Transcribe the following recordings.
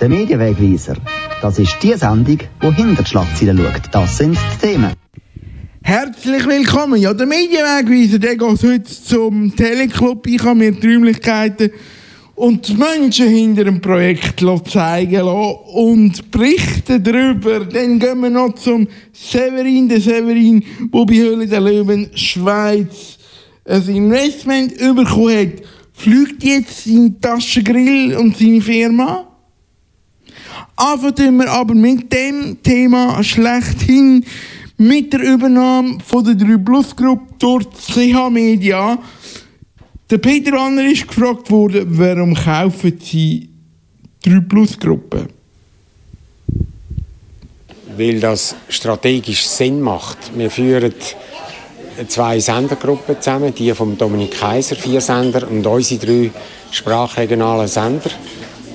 Der Medienwegweiser. Das ist die Sendung, die hinter die Schlagzeilen schaut. Das sind die Themen. Herzlich willkommen. Ja, der Medienwegweiser, der geht heute zum Teleclub. Ich habe mir die Räumlichkeiten und die Menschen hinter dem Projekt zeigen lassen und berichten darüber. Dann gehen wir noch zum Severin, der Severin, der bei Höhle der Löwen Schweiz ein Investment bekommen hat. Fliegt jetzt sein Taschengrill und seine Firma? Anfangen wir aber mit dem Thema schlechthin mit der Übernahme von der 3 Plus Gruppe durch CH Media. Der Peter Anner ist gefragt worden, warum kaufen Sie 3 Plus Gruppe? Weil das strategisch Sinn macht. Wir führen zwei Sendergruppen zusammen, die vom Dominik Kaiser, vier Sender, und unsere drei sprachregionalen Sender.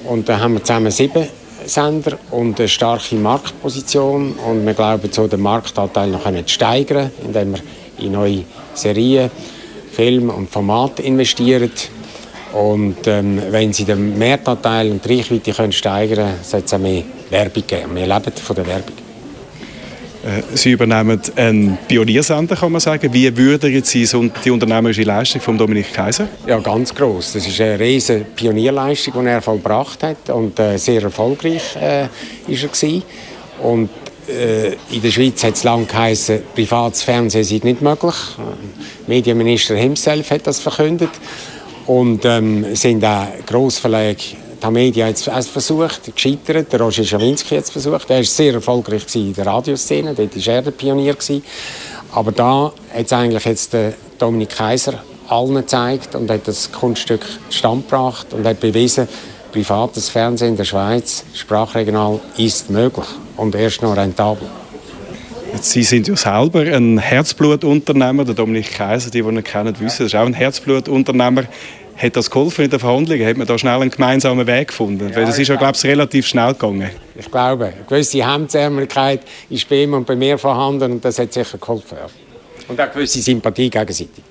Und da haben wir zusammen sieben Sender und eine starke Marktposition. Und wir glauben, so den Marktanteil noch zu steigern, indem wir in neue Serien, Filme und Formate investieren. Und ähm, wenn sie den Mehrtanteil und die Reichweite können steigern können, sollte es auch mehr Werbung geben. Wir leben von der Werbung. Äh, sie übernehmen einen Pioniersender, kann man sagen. Wie würden Sie die unternehmerische Leistung von Dominik Kaiser? Ja, ganz groß. Das ist eine riesige Pionierleistung, die er vollbracht hat und äh, sehr erfolgreich äh, ist er gewesen. Und äh, in der Schweiz hat es lange geheißen, privates Fernsehen sei nicht möglich. Medienminister himself hat das verkündet und ähm, sind auch Grossverlage Tamedia hat es versucht, gescheitert. Der Roger Schawinski hat es versucht. Er war sehr erfolgreich in der Radioszene, dort war er der Pionier. Aber da hat eigentlich jetzt Dominik Kaiser allen gezeigt und hat das Kunststück stand gebracht und hat bewiesen, privates Fernsehen in der Schweiz, sprachregional, ist möglich und erst noch rentabel. Sie sind ja selber ein Herzblutunternehmer, der Dominik Kaiser, die, die ihn kennen, wissen, ist auch ein Herzblutunternehmer. Hat das geholfen in den Verhandlungen? Hat man da schnell einen gemeinsamen Weg gefunden? Ja, Weil das ist ja, glaube ich, relativ schnell gegangen. Ich glaube, eine gewisse Hemdsärmlichkeit ist bei ihm und bei mir vorhanden und das hat sicher geholfen. Ja. Und auch eine gewisse Sympathie gegenseitig.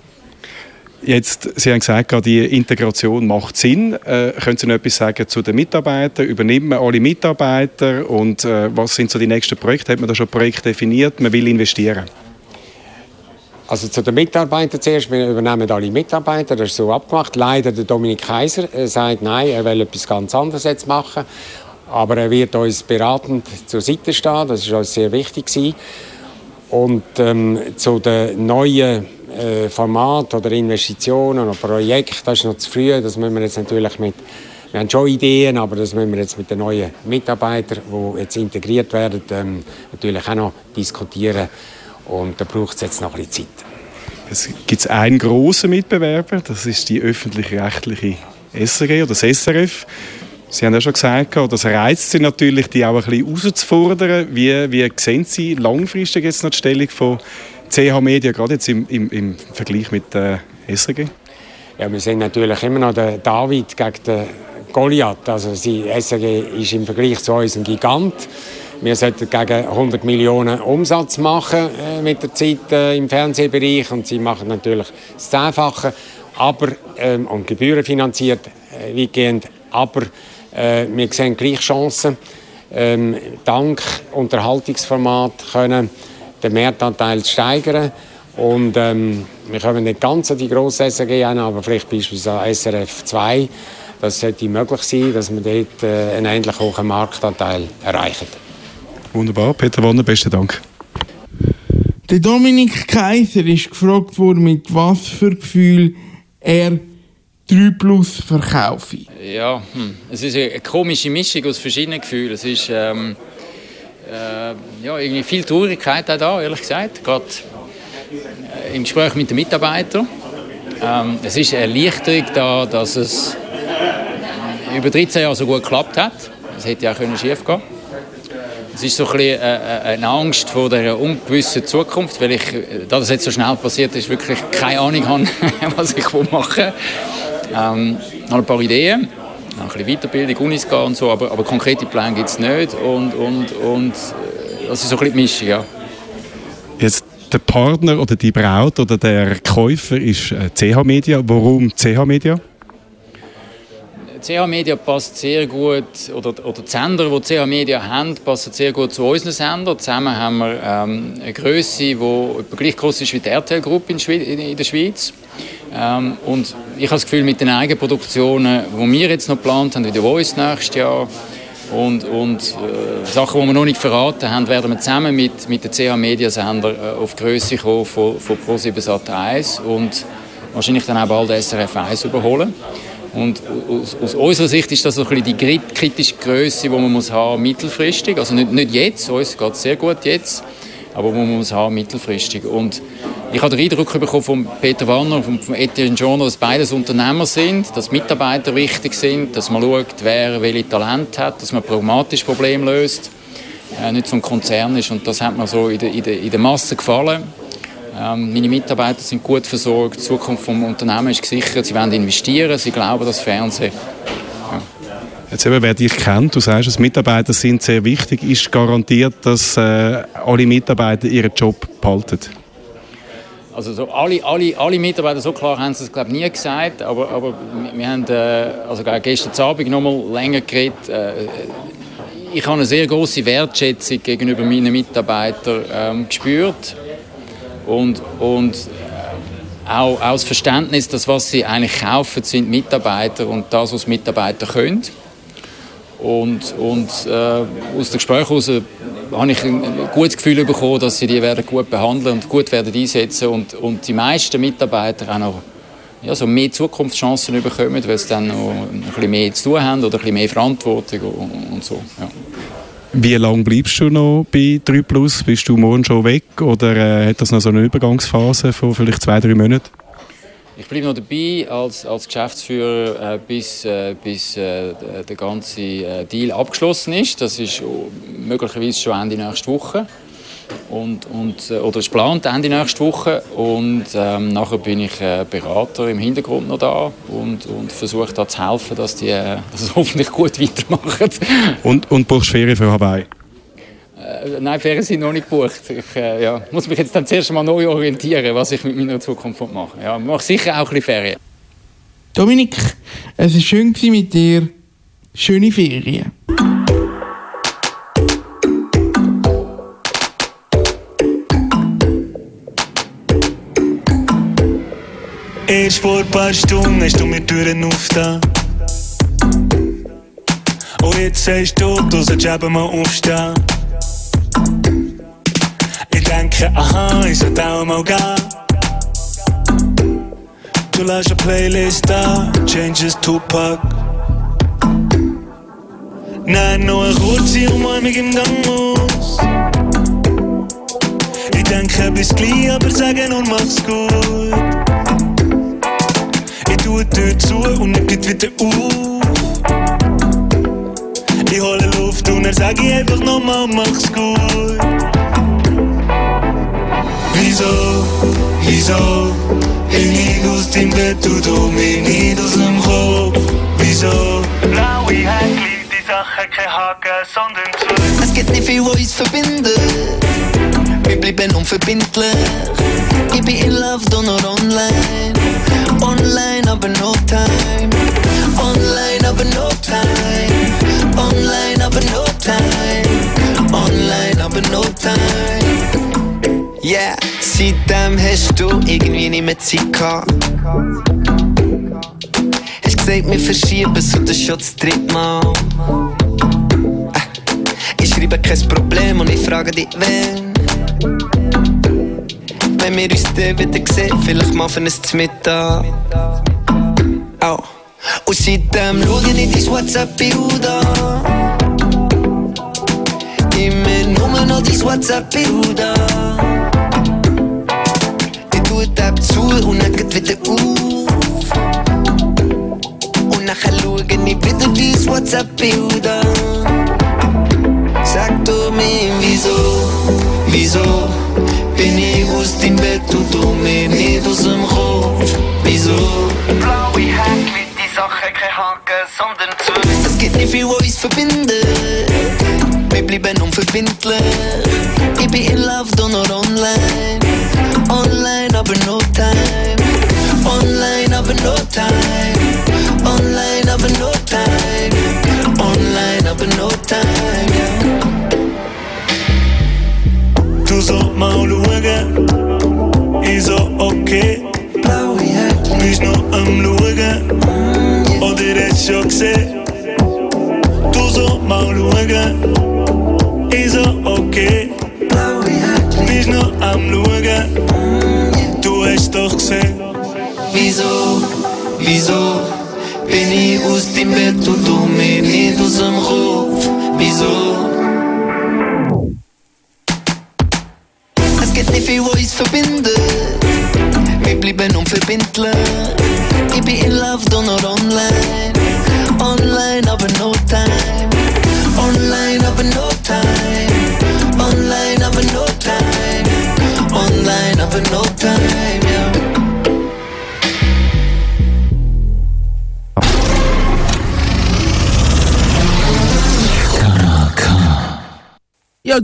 Jetzt, Sie haben gesagt, die Integration macht Sinn. Äh, können Sie noch etwas sagen zu den Mitarbeitern? Übernimmt man alle Mitarbeiter? Und äh, was sind so die nächsten Projekte? Hat man da schon Projekte definiert? Man will investieren. Also zu den Mitarbeitern zuerst. Wir übernehmen alle Mitarbeiter, das ist so abgemacht. Leider der Dominik Kaiser er sagt, nein, er will etwas ganz anderes jetzt machen. Aber er wird uns beratend zur Seite stehen, das ist uns sehr wichtig gewesen. Und ähm, zu den neuen äh, Formaten oder Investitionen oder Projekten, das ist noch zu früh. Das müssen wir jetzt natürlich mit wir haben schon Ideen, aber das müssen wir jetzt mit den neuen Mitarbeitern, die jetzt integriert werden, ähm, natürlich auch noch diskutieren. Und da braucht es jetzt noch ein bisschen Zeit. Es gibt einen grossen Mitbewerber, das ist die öffentlich-rechtliche SRG oder das SRF. Sie haben ja schon gesagt, das reizt Sie natürlich, die auch ein bisschen herauszufordern. Wie, wie sehen Sie langfristig jetzt noch die Stellung von CH Media, gerade jetzt im, im, im Vergleich mit der SRG? Ja, wir sehen natürlich immer noch den David gegen den Goliath. Also die SRG ist im Vergleich zu uns ein Gigant. Wir sollten gegen 100 Millionen Umsatz machen äh, mit der Zeit äh, im Fernsehbereich und sie machen natürlich das Zehnfache, aber ähm, und gebührenfinanziert äh, weitgehend. Aber äh, wir sehen gleich Chancen. Ähm, dank Unterhaltungsformat können den Mehrtanteil steigern und ähm, wir können nicht ganz an die grosse SRG hin, aber vielleicht beispielsweise SRF 2. Das sollte möglich sein, dass wir dort äh, einen ähnlich hohen Marktanteil erreichen. Wunderbar. Peter Wanner, besten Dank. Der Dominik Kaiser ist gefragt worden, mit was für Gefühl er 3 Plus verkaufe. Ja, hm. es ist eine komische Mischung aus verschiedenen Gefühlen. Es ist ähm, äh, ja, irgendwie viel Traurigkeit auch da, ehrlich gesagt. Gerade äh, im Gespräch mit den Mitarbeitern. Ähm, es ist eine Erleichterung da, dass es über 13 Jahre so gut geklappt hat. Es hätte ja auch schief gehen können. Es ist so ein bisschen äh, äh, eine Angst vor der ungewissen Zukunft, weil ich, da das jetzt so schnell passiert ist, wirklich keine Ahnung habe, was ich machen will. Ähm, habe ein paar Ideen, ein bisschen Weiterbildung, Unis gehen und so, aber, aber konkrete Pläne gibt es nicht und, und, und äh, das ist so ein bisschen die Mischung, ja. Jetzt der Partner oder die Braut oder der Käufer ist CH Media. Warum CH Media? CH Media passt sehr gut, oder, oder die Sender, die CH Media haben, passen sehr gut zu unseren Sendern. Zusammen haben wir ähm, eine Größe, die etwa gleich groß ist wie die RTL Group in, in der Schweiz. Ähm, und ich habe das Gefühl, mit den Eigenproduktionen, die wir jetzt noch geplant haben, wie The Voice nächstes Jahr, und, und äh, Sachen, die wir noch nicht verraten haben, werden wir zusammen mit, mit den CH Media Sender äh, auf die Größe kommen von, von Pro7 Sat 1 und wahrscheinlich dann auch bald SRF 1 überholen. Und aus, aus, unserer Sicht ist das so ein bisschen die kritische Größe, die man muss haben mittelfristig. Also nicht, nicht jetzt, uns geht es sehr gut jetzt, aber man muss haben mittelfristig. Und ich habe den Eindruck bekommen von Peter Warner und von Etienne Journo, dass beides Unternehmer sind, dass Mitarbeiter wichtig sind, dass man schaut, wer welche Talent hat, dass man pragmatisch Probleme löst, äh, nicht so ein Konzern ist. Und das hat mir so in der, in der, in der Masse gefallen. Ähm, meine Mitarbeiter sind gut versorgt, die Zukunft des Unternehmens ist gesichert, sie wollen investieren, sie glauben das Fernsehen. Ja. Jetzt eben, wer dich kennt, du sagst, dass Mitarbeiter sind sehr wichtig, ist garantiert, dass äh, alle Mitarbeiter ihren Job behalten? Also so alle, alle, alle Mitarbeiter, so klar haben sie es glaube nie gesagt, aber, aber wir haben äh, also gestern Abend noch mal länger geredet. Äh, ich habe eine sehr große Wertschätzung gegenüber meinen Mitarbeitern ähm, gespürt und, und auch, das Verständnis, dass was sie eigentlich kaufen, sind Mitarbeiter und das, was Mitarbeiter können. Und, und äh, aus dem Gespräch heraus habe ich ein gutes Gefühl bekommen, dass sie die werden gut behandeln und gut werden einsetzen und, und die meisten Mitarbeiter auch noch ja, so mehr Zukunftschancen bekommen, weil sie dann noch ein bisschen mehr zu tun haben oder ein bisschen mehr Verantwortung und, und so. Ja. Wie lange bleibst du noch bei 3 Plus? Bist du morgen schon weg oder äh, hat das noch so eine Übergangsphase von vielleicht zwei, drei Monaten? Ich bleibe noch dabei als, als Geschäftsführer, äh, bis, äh, bis äh, der ganze äh, Deal abgeschlossen ist. Das ist möglicherweise schon Ende nächste Woche und, und, äh, oder ist geplant Ende nächste Woche und ähm, nachher bin ich äh, Berater im Hintergrund noch da und, und versuche da zu helfen, dass die äh, das hoffentlich gut weitermachen. Und, und buchst Ferien für Hawaii? Äh, nein, Ferien sind noch nicht gebucht. Ich äh, ja, muss mich jetzt dann zuerst mal neu orientieren, was ich mit meiner Zukunft mache. Ja, mache sicher auch ein bisschen Ferien. Dominik, es war schön mit dir. Schöne Ferien. Erst vor ein paar Stunden hast du mir Türen aufgetan. Und jetzt sagst du, du sollst eben mal aufstehen. Ich denke, aha, ich sollte auch mal gehen. Du lässt eine Playlist da, Changes Tupac. Nein, nur eine kurze Umarmung im Gang muss. Ich denke, bis gleich, aber sage nur, mach's gut tue die Tür zu und er geht wieder auf. Ich hole Luft und er sage ich einfach nochmal, mach's gut. Wieso, wieso bin ich aus dem Bett und du mir nicht aus dem Kopf? Wieso? Blaue Häkchen, die Sache kein Haken, sondern zu. Es gibt nicht viel, was uns verbindet. Wir bleiben unverbindlich. Ich bin in love, doch nur online. Online, aber no time. Online, aber no time. Online, aber no time. Online, aber no time. Yeah, seitdem hast du irgendwie nicht mehr Zeit gehabt. Hast gesagt, wir verschieben und das schon das dritte Mal. Äh, ich schreibe kein Problem und ich frage dich, wenn. Wenn wir uns dann wieder sehen, vielleicht mal für ein Mittag. Oh. Und seitdem schau ich nicht dein WhatsApp-Bild an. Immer nur noch dein WhatsApp-Bild an. Ich tue die App zu und dann geht wieder auf. Und nachher schau ich wieder dein WhatsApp-Bild an. Sag du mir, wieso, wieso bin ich aus dem Bett und tu mir nicht aus dem Kopf? Wieso? Blauwe die Sache kein Haken, sondern zwei. Es gibt nicht viel, was uns verbinden Wir bleiben unverbindlich. Ich in Love, doch online. Online, aber no time. Online, aber no time. Online, aber no time. Online, aber no time. zo malu wege Iso ok. Bližno am luege Odire šokse Tuzo malu wege Izo ok. Bližno am luege Tu eš tohse Wieso, wieso bin ich aus dem Bett und um mich nicht aus dem Kopf? Wieso?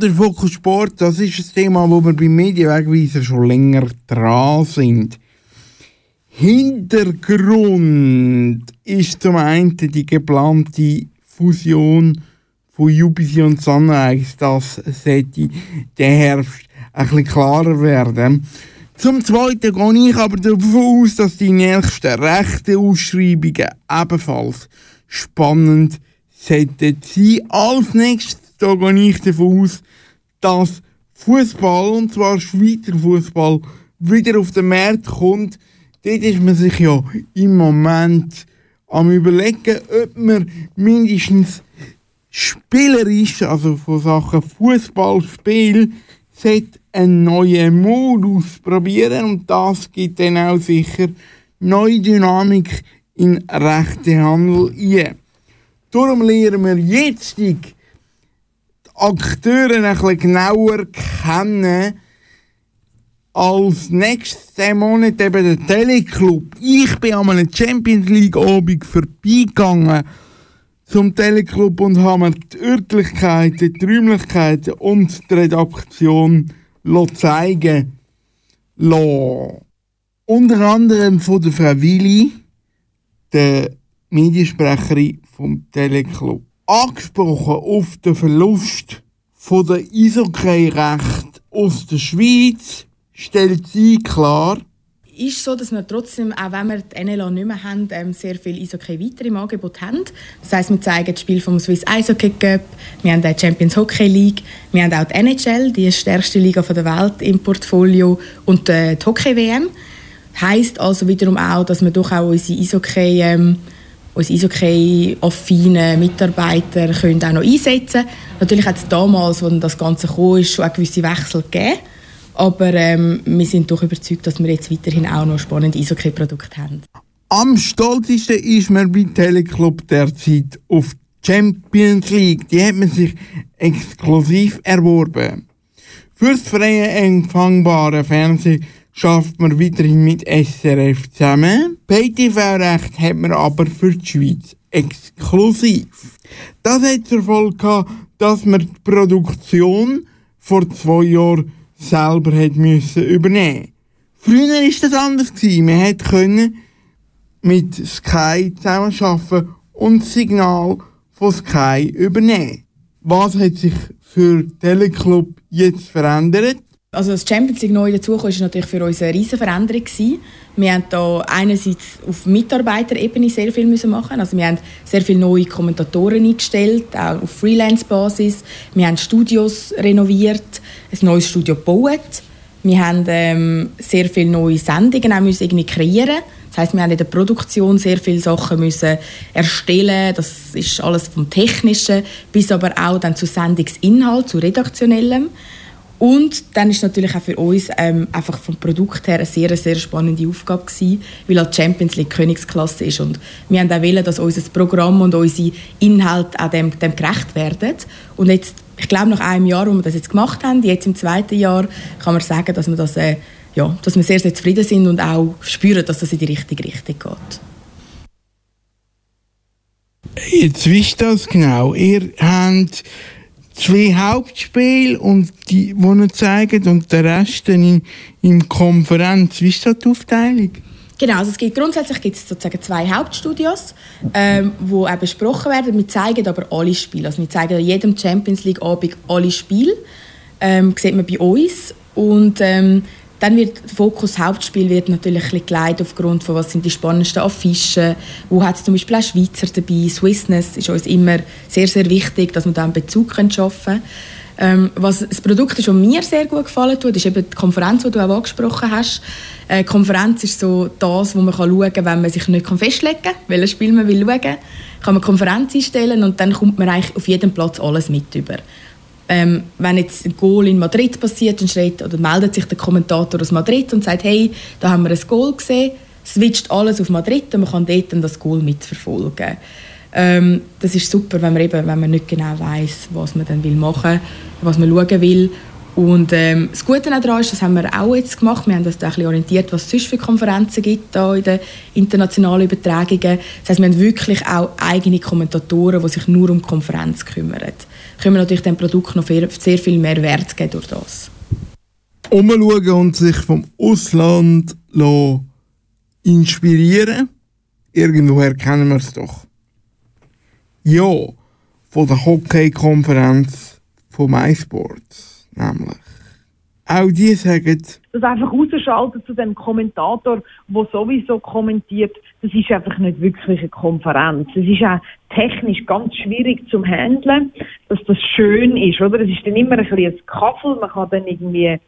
Der Fokus Sport, das ist ein Thema, wo wir beim Medienwegweiser schon länger dran sind. Hintergrund ist zum einen die geplante Fusion von UBC und Sunrise. Das sollte der Herbst ein bisschen klarer werden. Zum Zweiten gehe ich aber davon aus, dass die nächsten rechten Ausschreibungen ebenfalls spannend sollten sein. Als nächstes gehe ich davon aus, dass Fußball, und zwar Schweizer Fußball, wieder auf den Markt kommt. Dort ist man sich ja im Moment am überlegen, ob man mindestens spielerisch, also von Sachen Fußballspiel, einen neuen Modus probieren und das gibt dann auch sicher neue Dynamik in rechten Handel ein. Darum lernen wir jetzt Akteure ein bisschen genauer kennen. Als nächstes diesen Monat eben der Teleclub. Ich bin an einem Champions League Abend vorbeigegangen zum Teleclub und habe mir die Örtlichkeiten, die Räumlichkeiten und die Redaktion zeigen. Unter anderem von der Frau Willi, der Mediensprecherin vom Teleclub angesprochen auf den Verlust von der Eishockey-Recht aus der Schweiz, stellt sie klar, ist so, dass wir trotzdem, auch wenn wir die NLA nicht mehr haben, ähm, sehr viel Eishockey weiter im Angebot haben. Das heisst, wir zeigen das Spiel vom Swiss Eishockey Cup, wir haben die Champions Hockey League, wir haben auch die NHL, die stärkste Liga der Welt im Portfolio und äh, die Hockey WM. Heißt also wiederum auch, dass wir doch auch unsere Eishockey ähm, unsere Eishockey-affinen Mitarbeiter können auch noch einsetzen Natürlich hat es damals, als das Ganze kam, schon gewisse Wechsel gegeben. Aber ähm, wir sind doch überzeugt, dass wir jetzt weiterhin auch noch spannende Eishockey-Produkte haben. Am stolzesten ist man bei Teleclub derzeit auf Champions League. Die hat man sich exklusiv erworben. Für das freie empfangbare Fernsehen schafft man weiterhin mit SRF zusammen. PTV-Recht hat man aber für die Schweiz exklusiv. Das hat zur Folge gehabt, dass man die Produktion vor zwei Jahren selber hat müssen übernehmen. Früher war das anders. Man können mit Sky zusammenarbeiten und das Signal von Sky übernehmen. Was hat sich für Teleclub jetzt verändert? Also das Champions League neu dazukommen, ist natürlich für uns eine riesige Veränderung. Wir haben da einerseits auf Mitarbeiterebene sehr viel machen. Also wir haben sehr viele neue Kommentatoren eingestellt, auch auf Freelance-Basis. Wir haben Studios renoviert, ein neues Studio gebaut. Wir haben ähm, sehr viele neue Sendungen auch müssen irgendwie kreieren. Das heißt, wir haben in der Produktion sehr viele Sachen müssen erstellen. Das ist alles vom Technischen bis aber auch dann zu Sendungsinhalt, zu redaktionellem. Und dann ist natürlich auch für uns ähm, einfach vom Produkt her eine sehr, sehr spannende Aufgabe gewesen, weil halt Champions League Königsklasse ist und wir haben auch wollen, dass unser Programm und unsere Inhalte auch dem, dem gerecht werden. Und jetzt, ich glaube, nach einem Jahr, wo wir das jetzt gemacht haben, jetzt im zweiten Jahr, kann man sagen, dass wir, das, äh, ja, dass wir sehr, sehr zufrieden sind und auch spüren, dass das in die richtige Richtung geht. Jetzt wisst das genau. Ihr habt zwei Hauptspiele und die, die zeigt und der Rest dann in, in Konferenz. Wie ist da die Aufteilung? Genau, also es gibt, grundsätzlich gibt es sozusagen zwei Hauptstudios, ähm, wo auch besprochen werden. Wir zeigen aber alle Spiele. Also wir zeigen an jedem Champions League Abend alle Spiele. Ähm, sieht man bei uns. Und ähm, Dann wird der Fokus Hauptspiel wird natürlich ein bisschen geleitet aufgrund von was sind die spannendsten Affischen, wo hat es zum Beispiel auch Schweizer dabei. Swissness ist uns immer sehr, sehr wichtig, dass wir da einen Bezug schaffen können. Ähm, was das Produkt ist, das mir sehr gut gefallen tut, ist eben die Konferenz, die du auch angesprochen hast. Äh, Konferenz ist so das, wo man schauen kann, wenn man sich nicht festlegen kann, welches Spiel man will schauen will, kann man Konferenz einstellen und dann kommt man eigentlich auf jedem Platz alles mit über. Ähm, wenn jetzt ein Goal in Madrid passiert, dann schreit, oder meldet sich der Kommentator aus Madrid und sagt, hey, da haben wir ein Goal gesehen, switcht alles auf Madrid und man kann dort dann das Goal mitverfolgen. Ähm, das ist super, wenn man, eben, wenn man nicht genau weiß, was man dann will machen was man schauen will. Und ähm, das Gute daran ist, das haben wir auch jetzt gemacht, wir haben uns da ein bisschen orientiert, was es sonst für Konferenzen gibt da in den internationalen Übertragungen. Das heißt, wir haben wirklich auch eigene Kommentatoren, die sich nur um die Konferenz kümmern. Können wir natürlich dem Produkt noch sehr viel mehr Wert geben durch das. Umschauen und sich vom Ausland inspirieren. Irgendwoher kennen wir es doch. Ja, von der Hockey-Konferenz von MySports, nämlich. Auch die sagen, das einfach rausschalten zu dem Kommentator, der sowieso kommentiert, das ist einfach nicht wirklich eine Konferenz. Es ist auch technisch ganz schwierig zum Handeln, dass das schön ist, oder? Es ist dann immer ein bisschen ein Kaffel, man kann dann irgendwie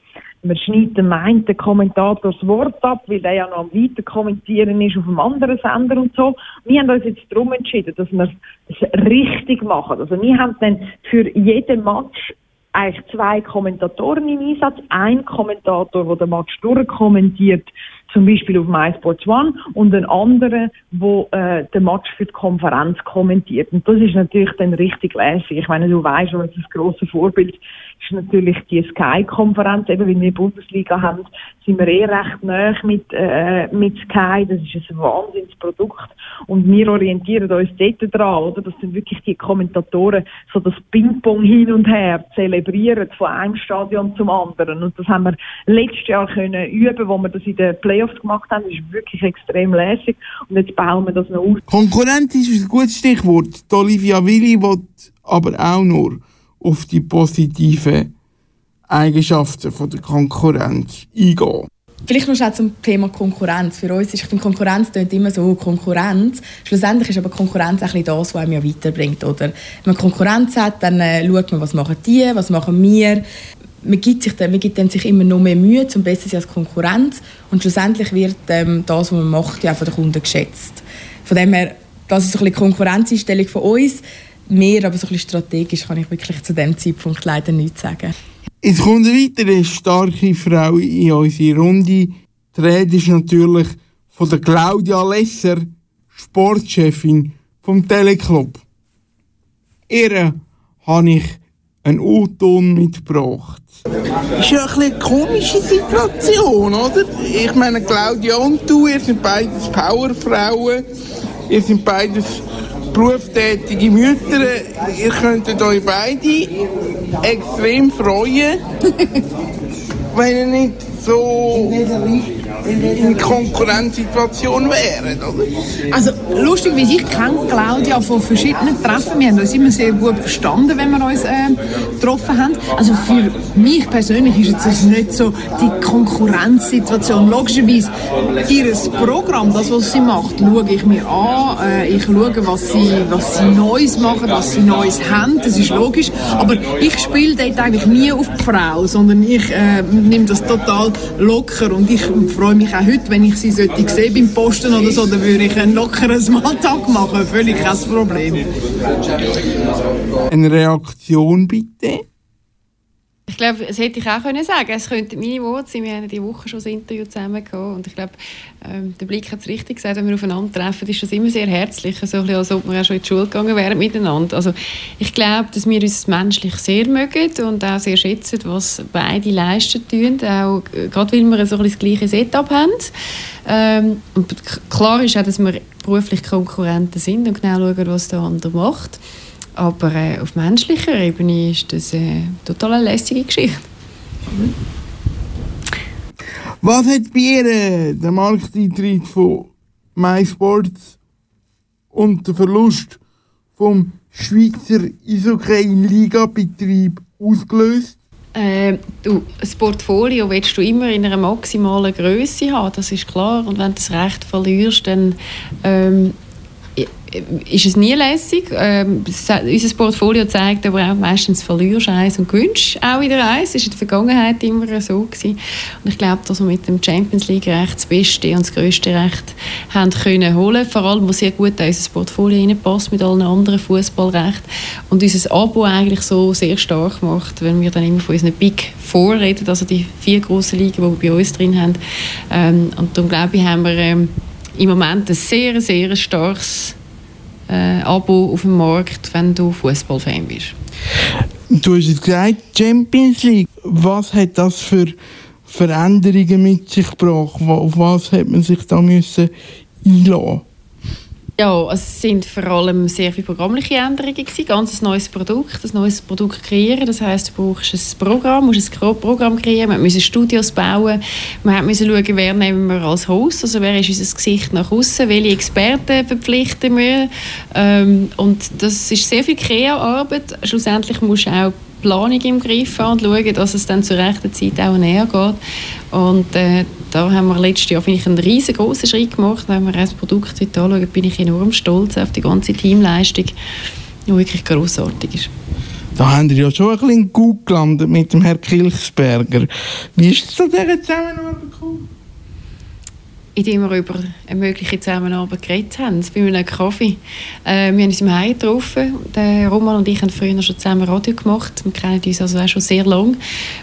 man schneidet dem einen Kommentator das Wort ab, weil der ja noch am weiter kommentieren ist auf einem anderen Sender und so. Wir haben uns jetzt darum entschieden, dass wir es richtig machen. Also wir haben dann für jeden Match eigentlich zwei Kommentatoren im Einsatz. Ein Kommentator, der den Match durchkommentiert, zum Beispiel auf MySports One, und ein anderer, der äh, den Match für die Konferenz kommentiert. Und das ist natürlich dann richtig lässig. Ich meine, du weißt, was das grosse Vorbild ist natürlich die Sky-Konferenz. Eben, weil wir Bundesliga haben, sind wir eh recht nah mit, äh, mit Sky. Das ist ein Wahnsinnsprodukt. Und wir orientieren uns dort dran, oder? Dass dann wirklich die Kommentatoren so das Ping-Pong hin und her zelebrieren von einem Stadion zum anderen. Und das haben wir letztes Jahr können üben, wo wir das in den Playoffs gemacht haben. Das ist wirklich extrem lässig. Und jetzt bauen wir das noch aus. Konkurrenz ist ein gutes Stichwort. Die Olivia Willi will aber auch nur auf die positiven Eigenschaften von der Konkurrenz eingehen. Vielleicht noch schnell zum Thema Konkurrenz. Für uns ist, ich finde, Konkurrenz klingt immer so Konkurrenz. Schlussendlich ist aber Konkurrenz ein das, was einem ja weiterbringt. Oder? Wenn man Konkurrenz hat, dann äh, schaut man, was machen die, was machen wir. Man gibt, sich dann, man gibt dann sich immer noch mehr Mühe, zum besser als Konkurrenz. Und schlussendlich wird ähm, das, was man macht, ja auch von den Kunden geschätzt. Von dem her, das ist so ein Konkurrenzeinstellung von uns mehr, aber so ein strategisch kann ich wirklich zu dem Zeitpunkt leider nichts sagen. Es kommt eine weitere starke Frau in unsere Runde. Die Rede ist natürlich von der Claudia Lesser, Sportchefin vom Teleclub. Ihr habe ich einen U-Ton mitgebracht. Ist ja ein eine komische Situation, oder? Ich meine, Claudia und du, ihr seid beides Powerfrauen. Ihr seid beides berufstätige Mütter, ihr könntet euch beide extrem freuen, wenn ihr nicht so in Konkurrenzsituation wären, oder? Also lustig, wie ich kenne Claudia von verschiedenen Treffen. Wir haben uns immer sehr gut verstanden, wenn wir uns äh, getroffen haben. Also für mich persönlich ist jetzt nicht so die Konkurrenzsituation. Logischerweise, ihr Programm, das, was sie macht, schaue ich mir an. Äh, ich schaue, was sie, was sie Neues machen, was sie Neues haben. Das ist logisch. Aber ich spiele dort eigentlich nie auf die Frau, sondern ich äh, nehme das total locker und ich freue mich auch heute, wenn ich sie sollte sehen beim Posten oder so, dann würde ich einen lockeren Smalltalk machen, völlig kein Problem. Eine Reaktion bitte? Ich glaube, das hätte ich auch können sagen. Es könnten meine Worte sein. Wir haben diese Woche schon ein Interview zusammen. Und ich glaube, ähm, der Blick hat es richtig gesagt. Wenn wir aufeinandertreffen, ist das immer sehr herzlich. So ein als ob wir auch schon in die Schule gegangen wären miteinander. Also ich glaube, dass wir uns menschlich sehr mögen und auch sehr schätzen, was beide leisten tun. Auch, äh, gerade weil wir so ein das gleiche Setup haben. Ähm, und klar ist auch, dass wir beruflich Konkurrenten sind und genau schauen, was der andere macht. Aber äh, auf menschlicher Ebene ist das äh, total eine lästige Geschichte. Mhm. Was hat bei ihr äh, der Markteintritt von MySports und der Verlust vom Schweizer Eishockey-Liga-Betrieb ausgelöst? Äh, du, ein Portfolio willst du immer in einer maximalen Größe haben, das ist klar. Und wenn du das Recht verlierst, dann ähm, ist es nie lässig. Ähm, unser Portfolio zeigt aber auch meistens verlierst eins und gewinnst auch wieder eins. Das war in der Vergangenheit immer so. Gewesen. Und ich glaube, dass wir mit dem Champions League Recht das beste und das grösste Recht haben können holen. Vor allem, was sehr gut in unser Portfolio reinpasst mit allen anderen Fußballrechten und unser Abo eigentlich so sehr stark macht, wenn wir dann immer von unseren Big Four reden, also die vier grossen Ligen, die wir bei uns drin haben. Ähm, und darum glaube ich, haben wir ähm, im Moment ein sehr, sehr starkes äh, Abo auf dem Markt, wenn du Fußballfan bist. Du hast jetzt gesagt, Champions League. Was hat das für Veränderungen mit sich gebracht? Auf was hat man sich da müssen einlassen ja, also es sind vor allem sehr viele programmliche Änderungen gewesen. Ganz ein neues Produkt, ein neues Produkt kreieren. Das heißt, du brauchst ein Programm, musst ein Programm kreieren. Wir müssen Studios bauen. Wir müssen schauen, wer nehmen wir als Host, also wer ist unser Gesicht nach außen, welche Experten verpflichten wir. Ähm, und das ist sehr viel Krea-Arbeit. Schlussendlich musst du auch Planung im Griff haben und schauen, dass es dann zur rechten Zeit auch näher geht. Und äh, da haben wir letztes Jahr ich, einen riesengroßen Schritt gemacht. Wenn wir das Produkt heute anschauen, bin ich enorm stolz auf die ganze Teamleistung, die wirklich grossartig ist. Da haben wir ja schon ein bisschen gut gelandet mit dem Herrn Kilchsberger. Wie ist es zu dieser Zusammenarbeit? Indem wir über eine mögliche Zusammenarbeit geredet haben, bei einem Kaffee. Äh, wir haben uns im Heim getroffen. Der Roman und ich haben früher schon zusammen Radio gemacht. Wir kennen uns also auch schon sehr lange.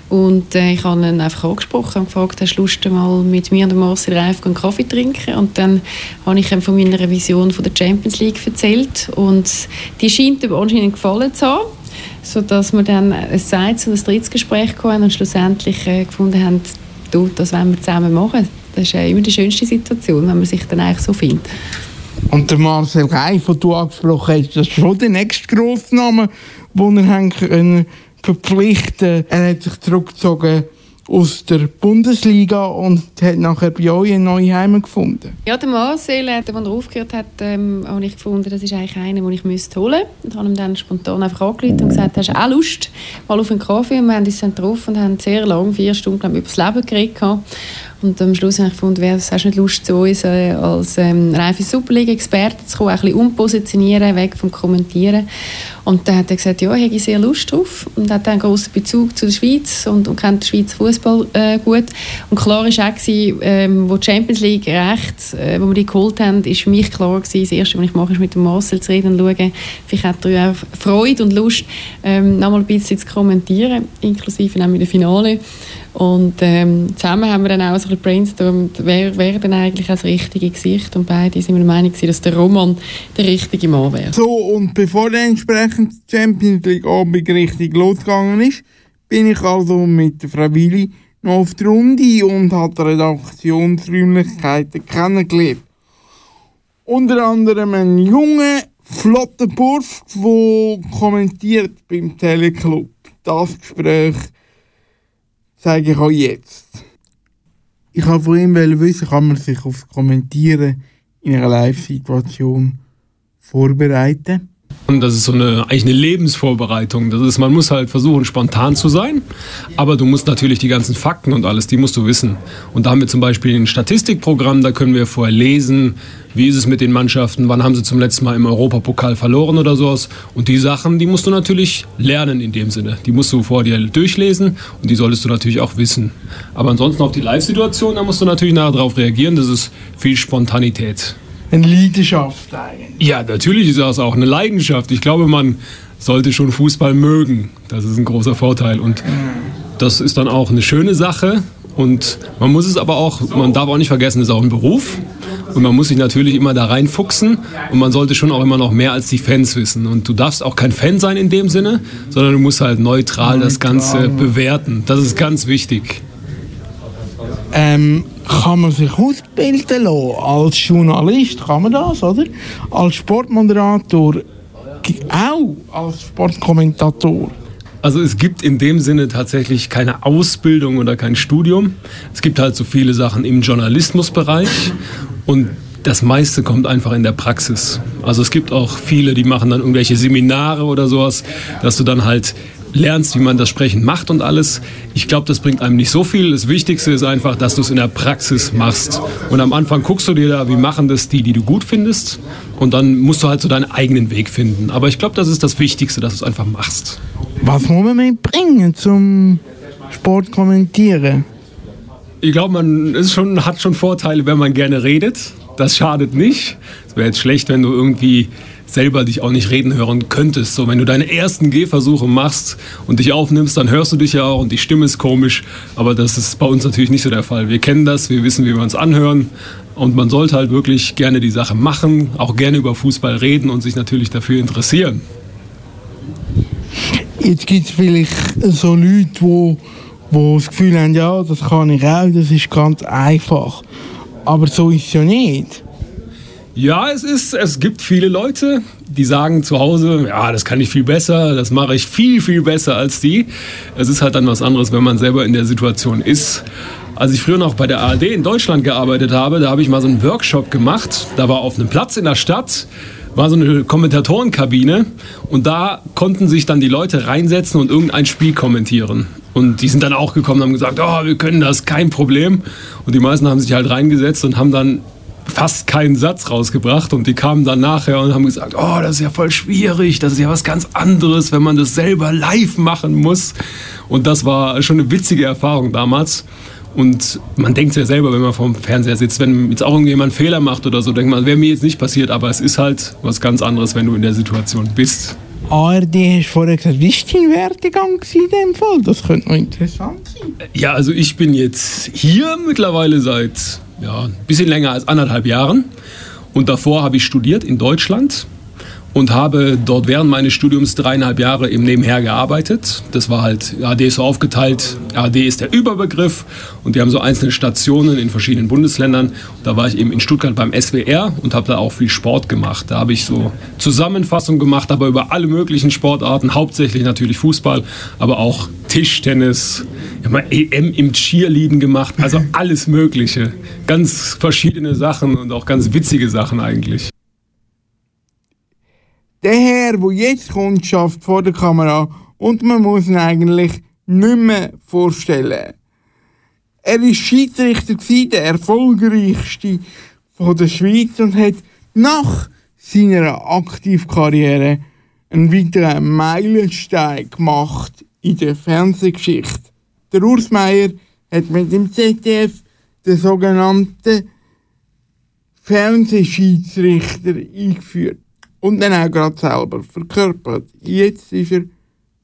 Und äh, ich habe ihn einfach angesprochen und gefragt, hast du Lust, mal mit mir und Marcel Reif einen Kaffee trinken? Und dann habe ich ihm von meiner Vision von der Champions League erzählt. Und die scheint ihm anscheinend gefallen zu haben sodass wir dann ein zweites und ein drittes Gespräch hatten und schlussendlich äh, gefunden haben, du, das wollen wir zusammen machen. Das ist immer die schönste Situation, wenn man sich dann eigentlich so findet. Und der Marcel Reif, den du angesprochen hast, das ist schon der nächste Grossname, den er können verpflichten Er hat sich zurückgezogen aus der Bundesliga und hat nachher bei euch ein neues Heim gefunden. Ja, der Marcel, als er aufgehört hat, ähm, habe ich gefunden, das ist eigentlich einer, den ich müsste holen müsste. Und habe ihm dann spontan einfach angerufen und gesagt, hast du auch Lust mal auf einen Kaffee? Und wir haben uns dann getroffen und haben sehr lange, vier Stunden glaube über das Leben geredet. Und am Schluss habe ich gefunden, hast du nicht Lust, zu uns äh, als ähm, reife Superliga-Experte zu kommen, ein bisschen umpositionieren, weg vom Kommentieren. Und dann hat er gesagt, ja, hätte ich sehr Lust drauf. Und hat einen grossen Bezug zu der Schweiz und, und kennt den Schweizer Fußball äh, gut. Und klar war auch, gewesen, ähm, wo die Champions League recht, äh, wo wir die geholt haben, ist für mich klar gewesen, das Erste, was ich mache, ist mit dem Marcel zu reden und schauen, vielleicht hat er auch Freude und Lust, ähm, nochmal ein bisschen zu kommentieren, inklusive auch mit Finale. Und ähm, zusammen haben wir dann auch so ein brainstormt, wer wäre denn eigentlich das richtige Gesicht? Und beide sind der Meinung, dass der Roman der richtige Mann wäre. So, und bevor dann entsprechend die Champions League Abend richtig losgegangen ist, bin ich also mit der Frau Willi noch auf der Runde und die Redaktionsräumlichkeiten kennengelernt. Unter anderem ein junger, flotter Bursch, der kommentiert beim Teleclub. Das Gespräch sage ich auch jetzt. Ich wollte von ihm wissen, kann man sich auf Kommentieren in einer Live-Situation vorbereiten? Und das ist so eine, eigentlich eine Lebensvorbereitung. Das ist, man muss halt versuchen, spontan zu sein, aber du musst natürlich die ganzen Fakten und alles, die musst du wissen. Und da haben wir zum Beispiel ein Statistikprogramm, da können wir vorher lesen, wie ist es mit den Mannschaften, wann haben sie zum letzten Mal im Europapokal verloren oder sowas. Und die Sachen, die musst du natürlich lernen in dem Sinne. Die musst du vor dir durchlesen und die solltest du natürlich auch wissen. Aber ansonsten auf die Live-Situation, da musst du natürlich nachher darauf reagieren. Das ist viel Spontanität eine Leidenschaft eigentlich. Ja, natürlich ist das auch eine Leidenschaft. Ich glaube, man sollte schon Fußball mögen. Das ist ein großer Vorteil. Und das ist dann auch eine schöne Sache. Und man muss es aber auch, man darf auch nicht vergessen, es ist auch ein Beruf. Und man muss sich natürlich immer da reinfuchsen. Und man sollte schon auch immer noch mehr als die Fans wissen. Und du darfst auch kein Fan sein in dem Sinne, sondern du musst halt neutral, neutral. das Ganze bewerten. Das ist ganz wichtig. Ähm, kann man sich ausbilden lassen als Journalist, kann man das, oder? Als Sportmoderator, auch als Sportkommentator. Also es gibt in dem Sinne tatsächlich keine Ausbildung oder kein Studium. Es gibt halt so viele Sachen im Journalismusbereich und das meiste kommt einfach in der Praxis. Also es gibt auch viele, die machen dann irgendwelche Seminare oder sowas, dass du dann halt lernst, wie man das Sprechen macht und alles. Ich glaube, das bringt einem nicht so viel. Das Wichtigste ist einfach, dass du es in der Praxis machst. Und am Anfang guckst du dir da, wie machen das die, die du gut findest. Und dann musst du halt so deinen eigenen Weg finden. Aber ich glaube, das ist das Wichtigste, dass du es einfach machst. Was muss man mitbringen zum Sport kommentieren? Ich glaube, man ist schon, hat schon Vorteile, wenn man gerne redet. Das schadet nicht. Es wäre jetzt schlecht, wenn du irgendwie selber dich auch nicht reden hören könntest. So, wenn du deine ersten Gehversuche machst und dich aufnimmst, dann hörst du dich ja auch und die Stimme ist komisch. Aber das ist bei uns natürlich nicht so der Fall. Wir kennen das, wir wissen, wie wir uns anhören. Und man sollte halt wirklich gerne die Sache machen, auch gerne über Fußball reden und sich natürlich dafür interessieren. Jetzt gibt es vielleicht so Leute, die wo das Gefühl haben, ja, das kann ich auch, das ist ganz einfach. Aber so ist es ja nicht. Ja, es ist, es gibt viele Leute, die sagen zu Hause, ja, das kann ich viel besser, das mache ich viel, viel besser als die. Es ist halt dann was anderes, wenn man selber in der Situation ist. Als ich früher noch bei der ARD in Deutschland gearbeitet habe, da habe ich mal so einen Workshop gemacht. Da war auf einem Platz in der Stadt, war so eine Kommentatorenkabine und da konnten sich dann die Leute reinsetzen und irgendein Spiel kommentieren. Und die sind dann auch gekommen und haben gesagt, oh, wir können das, kein Problem. Und die meisten haben sich halt reingesetzt und haben dann fast keinen Satz rausgebracht und die kamen dann nachher und haben gesagt, oh, das ist ja voll schwierig, das ist ja was ganz anderes, wenn man das selber live machen muss. Und das war schon eine witzige Erfahrung damals. Und man denkt ja selber, wenn man vorm Fernseher sitzt, wenn jetzt auch irgendjemand einen Fehler macht oder so, denkt man, wäre mir jetzt nicht passiert, aber es ist halt was ganz anderes, wenn du in der Situation bist. ARD hast vorher gesagt, wie war dein Werdegang in dem Fall? Das könnte noch interessant sein. Ja, also ich bin jetzt hier mittlerweile seit ja, ein bisschen länger als anderthalb Jahren. Und davor habe ich studiert in Deutschland und habe dort während meines Studiums dreieinhalb Jahre im Nebenher gearbeitet. Das war halt, AD ist so aufgeteilt, AD ist der Überbegriff und die haben so einzelne Stationen in verschiedenen Bundesländern. Da war ich eben in Stuttgart beim SWR und habe da auch viel Sport gemacht. Da habe ich so Zusammenfassungen gemacht, aber über alle möglichen Sportarten, hauptsächlich natürlich Fußball, aber auch Tischtennis, ich mal EM im Cheerleading gemacht, also alles Mögliche. Ganz verschiedene Sachen und auch ganz witzige Sachen eigentlich. Der Herr, der jetzt kommt, schafft vor der Kamera und man muss ihn eigentlich nicht mehr vorstellen. Er war Schiedsrichter, der erfolgreichste von der Schweiz und hat nach seiner Aktivkarriere einen weiteren Meilenstein gemacht in der Fernsehgeschichte. Der Urs Meier hat mit dem ZDF den sogenannten Fernsehschiedsrichter eingeführt und dann auch gerade selber verkörpert. Jetzt ist er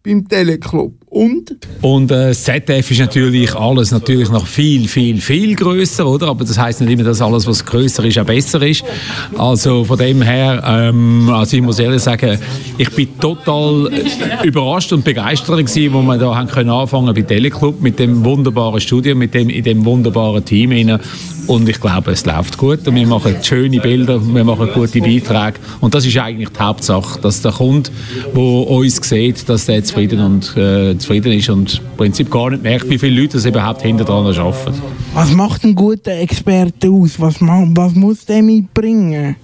beim Teleclub. Und? Und äh, ZDF ist natürlich alles natürlich noch viel, viel, viel größer, oder? Aber das heißt nicht immer, dass alles, was größer ist, auch besser ist. Also von dem her, ähm, also ich muss ehrlich sagen, ich bin total überrascht und begeistert gewesen, wo wir da haben können anfangen bei Teleclub mit dem wunderbaren Studio, mit dem in dem wunderbaren Team rein. Und ich glaube, es läuft gut und wir machen schöne Bilder, wir machen gute Beiträge. Und das ist eigentlich die Hauptsache, dass der Kunde, der uns sieht, dass der zufrieden und äh, zufrieden ist und im Prinzip gar nicht merkt, wie viele Leute das überhaupt hinter dran arbeiten. Was macht ein guter Experte aus? Was, was muss der mitbringen?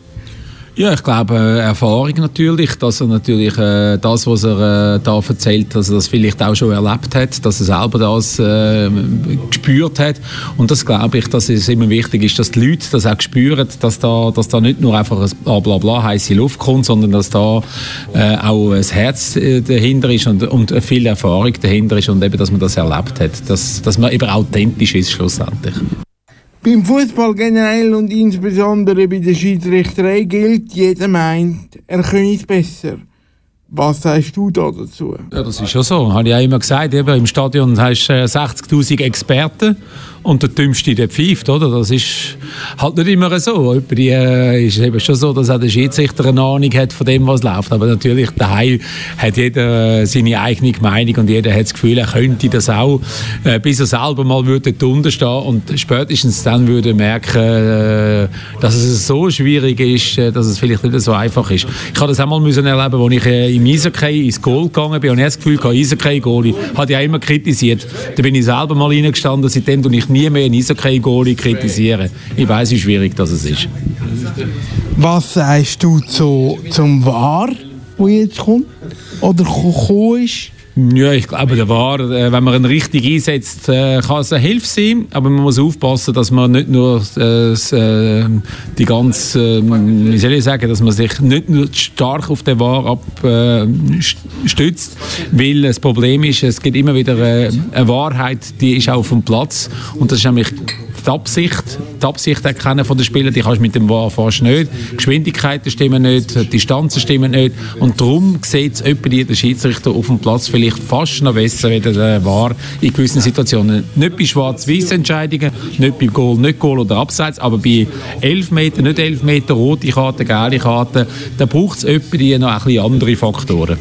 Ja, ich glaube, äh, Erfahrung natürlich, dass er natürlich äh, das, was er äh, da erzählt, dass er das vielleicht auch schon erlebt hat, dass er selber das äh, gespürt hat. Und das glaube ich, dass es immer wichtig ist, dass die Leute das auch spüren, dass da, dass da nicht nur einfach ein Blablabla bla, heiße Luft kommt, sondern dass da äh, auch ein Herz äh, dahinter ist und, und viel Erfahrung dahinter ist und eben, dass man das erlebt hat, dass, dass man eben authentisch ist schlussendlich. Beim Fußball generell und insbesondere bei der Schiedsrichterei gilt, jeder meint, er könne es besser. Was sagst du da dazu? Ja, das ist schon so. Habe ich auch immer gesagt. Eben, Im Stadion hast du 60.000 Experten und der Dümmste, der pfeift, oder? Das ist halt nicht immer so. Die äh, ist eben schon so, dass auch der Schiedsrichter eine Ahnung hat von dem, was läuft. Aber natürlich, daheim hat jeder äh, seine eigene Meinung und jeder hat das Gefühl, er könnte das auch, äh, bis er selber mal würde drunter stehen und spätestens dann würde merken, dass es so schwierig ist, dass es vielleicht nicht so einfach ist. Ich habe das auch mal müssen erleben, als ich im Eishockey ins Goal gegangen bin und ich das Gefühl Eishockey-Goalie, ich auch immer kritisiert. Da bin ich selber mal reingestanden, seitdem tue ich nie mehr einen Eishockey-Goalie kritisieren. Ich weiß, wie schwierig das ist. Was sagst du zu, zum War, wo jetzt kommt? Oder gekommen ist? Ja, ich glaube, der war, äh, wenn man ihn richtig einsetzt, äh, kann es eine Hilfe sein, aber man muss aufpassen, dass man nicht nur äh, äh, die ganz, äh, wie soll ich sagen, dass man sich nicht nur stark auf den War abstützt, weil das Problem ist, es gibt immer wieder eine Wahrheit, die ist auch auf dem Platz. Und das ist nämlich die Absicht, die Absicht erkennen von den Spielern, die kannst du mit dem VAR fast nicht. Geschwindigkeiten stimmen nicht, Distanzen stimmen nicht und darum sieht es der Schiedsrichter auf dem Platz vielleicht fast noch besser, als der VAR in gewissen Situationen. Nicht bei schwarz-weiß Entscheidungen, nicht bei Goal, nicht Goal oder Abseits, aber bei 11 Meter, nicht 11 Meter, rote Karten, gelbe Karten, da braucht es noch ein bisschen andere Faktoren.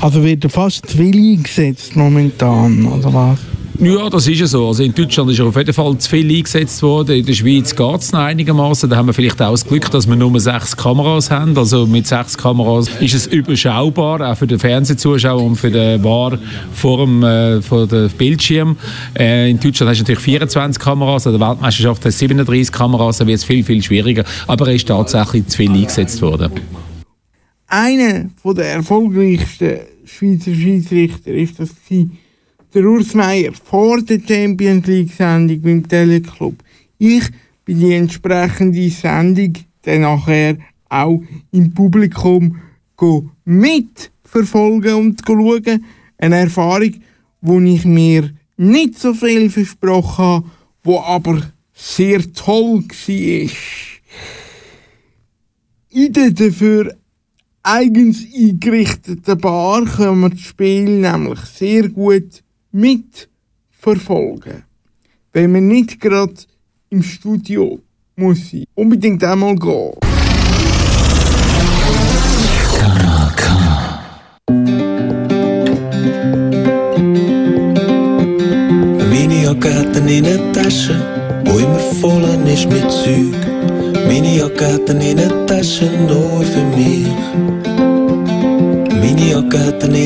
Also wird fast zu viel eingesetzt momentan, oder was? Ja, das ist ja so. Also in Deutschland ist auf jeden Fall zu viel eingesetzt worden. In der Schweiz geht es noch einigermaßen. Da haben wir vielleicht auch das Glück, dass wir nur sechs Kameras haben. Also mit sechs Kameras ist es überschaubar, auch für den Fernsehzuschauer und für den War vor dem, äh, vor dem Bildschirm. Äh, in Deutschland hast du natürlich 24 Kameras, an der Weltmeisterschaft hast du 37 Kameras, da wird es viel, viel schwieriger. Aber er ist tatsächlich zu viel eingesetzt worden. Einer der erfolgreichsten Schweizer Schiedsrichter ist das der Urs Meier vor der Champions League Sendung beim Teleclub. Ich bin die entsprechende Sendung dann nachher auch im Publikum mitverfolgen und schauen. Eine Erfahrung, wo ich mir nicht so viel versprochen habe, wo aber sehr toll war. In der dafür eigens eingerichteten Bar können wir das Spiel nämlich sehr gut mitverfolgen. Wenn man nicht gerade im Studio muss sein. Unbedingt einmal gehen. Meine Jacke hat eine Innentasche, wo immer voll ist mit Zeug. Meine Jacke hat eine Innentasche nur für mich. Meine Jacke hat eine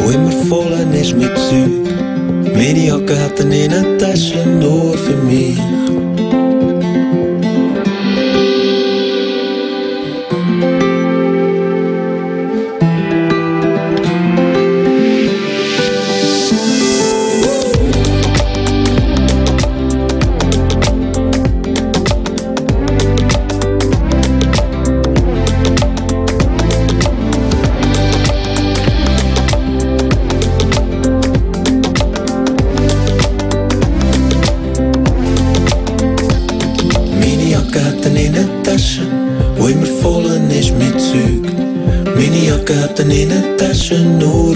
Innentasche wo immer voll ist mit Zeug. Meine Jacke hat eine Innentasche nur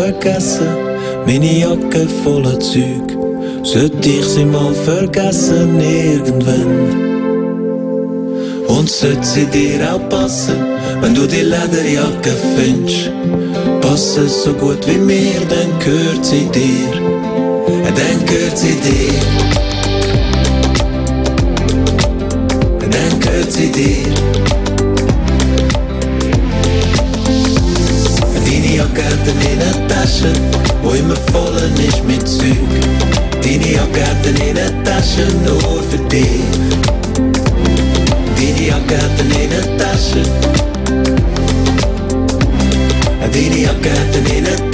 vergessen, meine Jacke voller Zeug. Sollte ich sie mal vergessen irgendwann. Und sollte sie dir auch passen, wenn du die Lederjacke findest. Passen so gut wie mir, dann gehört sie dir. Dann gehört sie dir. Dann gehört sie dir. Eine Tasche, wo immer voll ist mit Zeug. Deine Jacke hat eine Innentasche nur für dich. Deine Jacke hat eine Innentasche. Deine Jacke hat eine Innentasche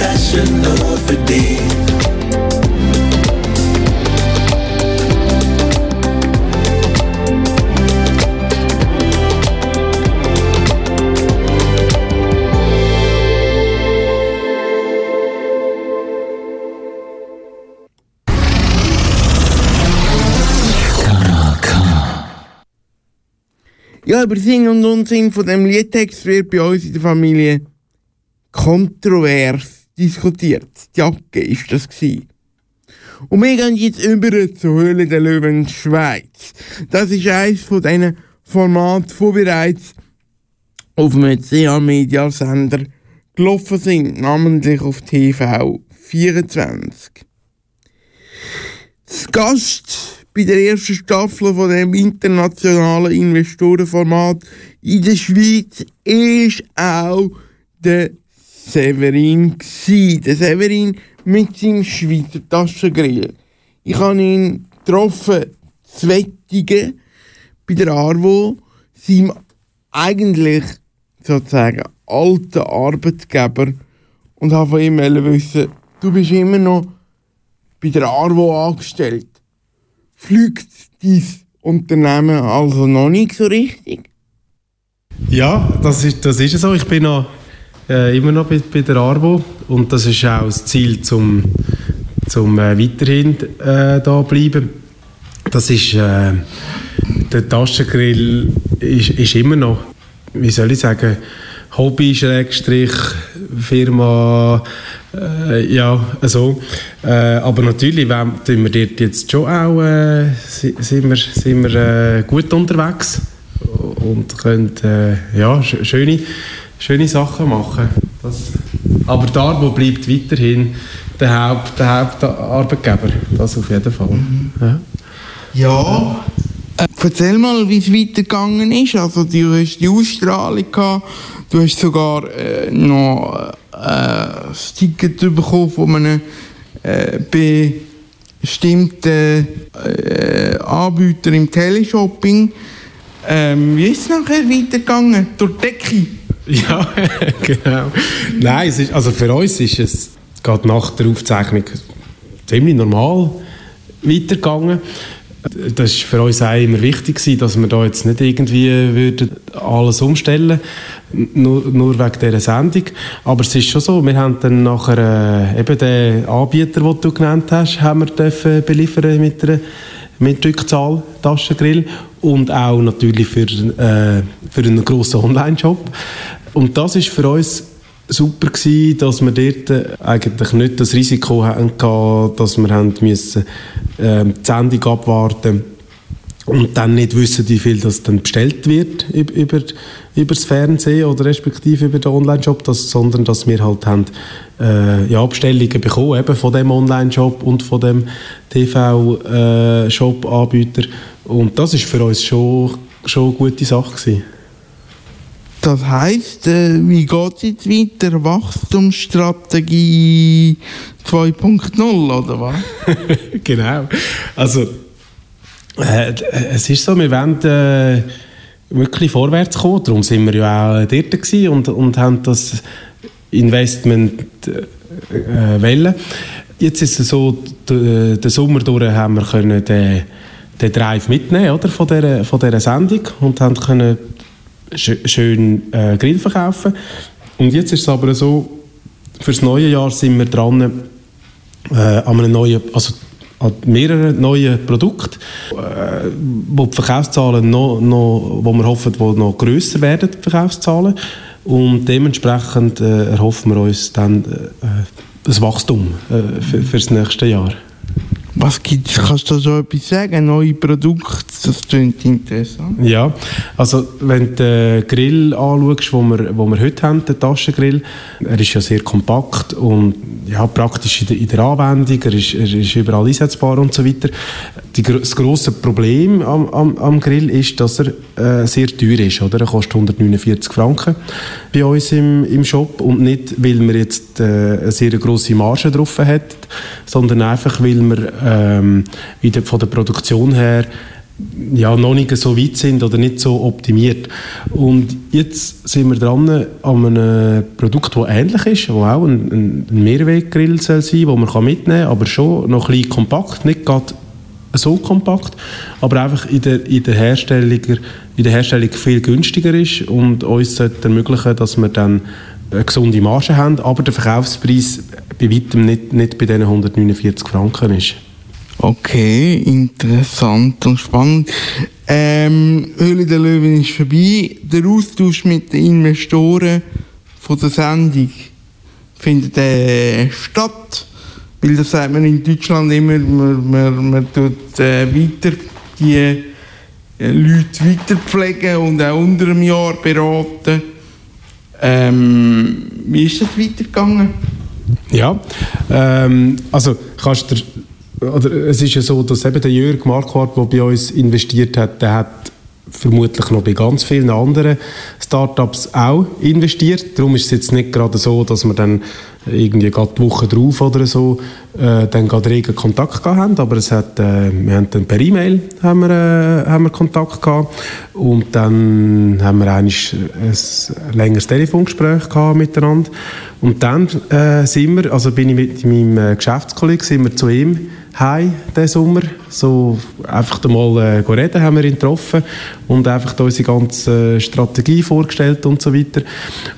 Ja, über Sinn und Unsinn von dem Liedtext wird bei uns in der Familie kontrovers diskutiert. Die Jacke ist das gewesen. Und wir gehen jetzt über zur Höhle der Löwen Schweiz. Das ist eines von diesen Formaten, die bereits auf einem CA-Media-Sender gelaufen sind, namentlich auf TV 24. Das Gast bei der ersten Staffel von dem internationalen Investorenformat in der Schweiz ist auch der Severin gsi. Der Severin mit seinem Schweizer Taschengrill. Ich habe ihn getroffen, zu Wettigen, bei der Arvo, seinem eigentlich sozusagen alten Arbeitgeber und habe von ihm wissen, du bist immer noch bei der Arvo angestellt. Fliegt dein Unternehmen also noch nicht so richtig? Ja, das ist, das ist so. Ich bin noch, äh, immer noch bei, bei, der Arvo und das ist auch das Ziel, zum, zum äh, weiterhin äh, da bleiben. Das ist, äh, der Taschengrill ist, ist immer noch, wie soll ich sagen, Hobby, Schrägstrich, Firma, äh, ja, so. Äh, aber natürlich wenn, tun wir dort jetzt schon auch, äh, sind wir, sind wir äh, gut unterwegs und können äh, ja, schöne, schöne Sachen machen. Das, aber Darbo bleibt weiterhin der, Haupt, der Hauptarbeitgeber, das auf jeden Fall. Mhm. Ja. ja. Äh, erzähl mal, wie es weitergegangen ist. Also, du hast die Ausstrahlung gehabt, du hast sogar noch äh, ein Ticket bekommen von einem äh, bestimmten äh, Anbieter im Teleshopping. Ähm, wie ist es nachher weitergegangen? Durch die Decke? Ja, genau. Nein, es ist, also für uns ist es gerade nach der Aufzeichnung ziemlich normal weitergegangen. Das war für uns auch immer wichtig, dass wir da jetzt nicht irgendwie würden alles umstellen nur, nur wegen dieser Sendung. Aber es ist schon so, wir haben dann nachher äh, eben den Anbieter, den du genannt hast, haben wir beliefern mit einer mit Rückzahl Taschengrill und auch natürlich für, äh, für einen grossen Online-Shop. Und das ist für uns super gewesen, dass wir dort äh, eigentlich nicht das Risiko hatten, dass wir haben müssen, äh, die Sendung abwarten und dann nicht wissen, wie viel das dann bestellt wird über, über, das Fernsehen oder respektive über den Online-Shop, sondern dass wir halt haben, äh, ja, Bestellungen bekommen eben von dem Online-Shop und von dem TV-Shop-Anbieter äh, und das ist für uns schon, schon eine gute Sache gewesen. Das heisst, äh, wie geht es jetzt weiter? Wachstumsstrategie 2.0 oder was? genau. Also, äh, es ist so, wir wollen äh, wirklich vorwärts kommen. Darum sind wir ja auch dort gewesen und, und haben das Investment äh, wollen. Jetzt ist es so, den Sommer durch haben wir können den, den Drive mitnehmen oder, von, dieser, von dieser Sendung und haben können schön äh, Grill verkaufen. Und jetzt ist es aber so, für das neue Jahr sind wir dran äh, an einem neuen, also an mehreren neuen Produkten, äh, wo die Verkaufszahlen noch, noch, wo wir hoffen, wo noch grösser werden, die Verkaufszahlen. Und dementsprechend äh, erhoffen wir uns dann äh, das Wachstum äh, für, für das nächste Jahr. Was gibt's? Kannst du so etwas sagen? Neue Produkte, das klingt interessant. Ja, also wenn du den Grill anschaust, den wir, wo wir heute haben, den Taschengrill, er ist ja sehr kompakt und ja, praktisch in der, in der Anwendung, er ist, er ist überall einsetzbar und so weiter. Die, das grosse Problem am, am, am, Grill ist, dass er äh, sehr teuer ist. Oder? Er kostet 149 Franken bei uns im, im Shop und nicht, weil man jetzt äh, eine sehr grosse Marge drauf hat, sondern einfach, weil wir ähm, wieder von der Produktion her ja, noch nicht so weit sind oder nicht so optimiert. Und jetzt sind wir dran an einem Produkt, das ähnlich ist, wo auch ein, ein Mehrweggrill soll sein, wo man mitnehmen kann, aber schon noch ein bisschen kompakt, nicht gerade so kompakt, aber einfach in der, in der, Herstellung, in der Herstellung viel günstiger ist und uns sollte ermöglichen, dass wir dann eine gesunde Marge haben, aber der Verkaufspreis bei weitem nicht, nicht bei diesen 149 Franken ist. Okay, interessant und spannend. Ähm, Höhle der Löwen ist vorbei. Der Austausch mit den Investoren von der Sendung findet äh, statt. Weil das sagt man in Deutschland immer, man, man, man tut äh, weiter die äh, Leute weiterpflegen und auch unter einem Jahr beraten. Ähm, wie ist das weitergegangen? Ja, ähm, also kannst du, oder es ist ja so, dass eben der Jörg Marquardt, der bei uns investiert hat, der hat vermutlich noch bei ganz vielen anderen Startups auch investiert. Darum ist es jetzt nicht gerade so, dass wir dann irgendwie gerade die Woche drauf oder so äh, dann gerade regen Kontakt gehabt haben, aber es hat, äh, wir haben dann per E-Mail haben wir, äh, haben wir Kontakt gehabt. Und dann haben wir eigentlich ein längeres Telefongespräch gehabt miteinander. Und dann äh, sind wir, also bin ich mit meinem äh, Geschäftskollegen, sind wir zu ihm heim diesen Sommer. So einfach mal äh, reden, haben wir ihn getroffen und einfach unsere ganze Strategie vorgestellt und so weiter.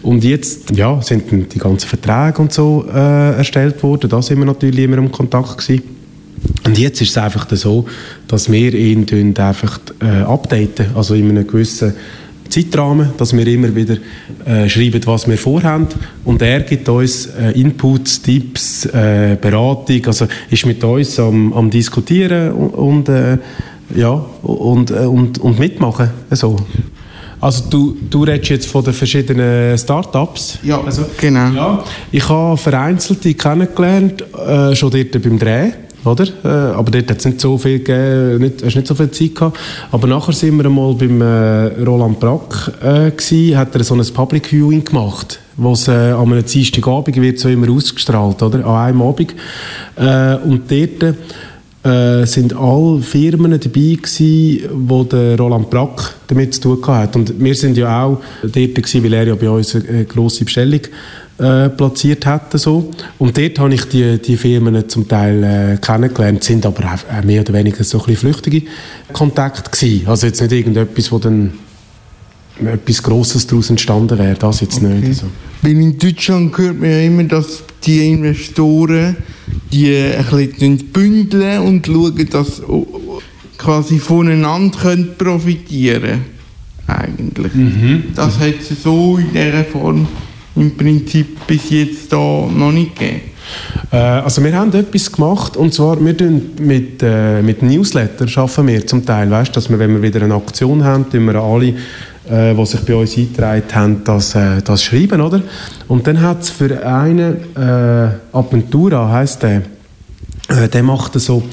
Und jetzt ja, sind die ganzen Verträge und so äh, erstellt worden. Da sind wir natürlich immer im Kontakt gewesen. Und jetzt ist es einfach so, dass wir ihn einfach äh, updaten, also in einem gewissen Zeitrahmen, dass wir immer wieder äh, schreiben, was wir vorhaben. Und er gibt uns äh, Inputs, Tipps, äh, Beratung, also ist mit uns am, am Diskutieren und, und äh, ja, und, äh, und, und mitmachen. So. Also du, du redest jetzt von den verschiedenen Start-ups. Ja, also, genau. Ja, ich habe vereinzelte kennengelernt, äh, schon dort beim Dreh oder? Äh, aber dort hat es nicht so viel gegeben, nicht, hast nicht so viel Zeit gehabt. Aber nachher sind wir einmal beim äh, Roland Brack äh, gewesen, hat er so ein Public Viewing gemacht, was äh, an einem Dienstagabend wird so immer ausgestrahlt, oder? An einem Abend. Äh, und dort äh, sind alle Firmen dabei gewesen, wo der Roland Brack damit zu tun hat. Und wir sind ja auch dort gewesen, weil er ja bei uns eine grosse Bestellung äh, platziert hätten. So. Und dort habe ich die, die Firmen zum Teil äh, kennengelernt, sind aber auch mehr oder weniger so ein bisschen flüchtige Kontakte gewesen. Also jetzt nicht irgendetwas, wo dann etwas Grosses daraus entstanden wäre, das jetzt okay. nicht. So. Weil in Deutschland hört man ja immer, dass die Investoren die ein bisschen bündeln und schauen, dass quasi voneinander können profitieren eigentlich. Mhm. Das hat es so in dieser Form im Prinzip bis jetzt da noch nicht gegeben. Äh, also wir haben etwas gemacht und zwar wir mit, äh, mit Newsletter schaffen wir zum Teil, weißt, dass wir, wenn wir wieder eine Aktion haben, tun wir alle äh, die sich bei uns eingetragen haben, das, äh, das schreiben, oder? Und dann hat es für einen äh, Aventura, heisst der, äh, der macht so,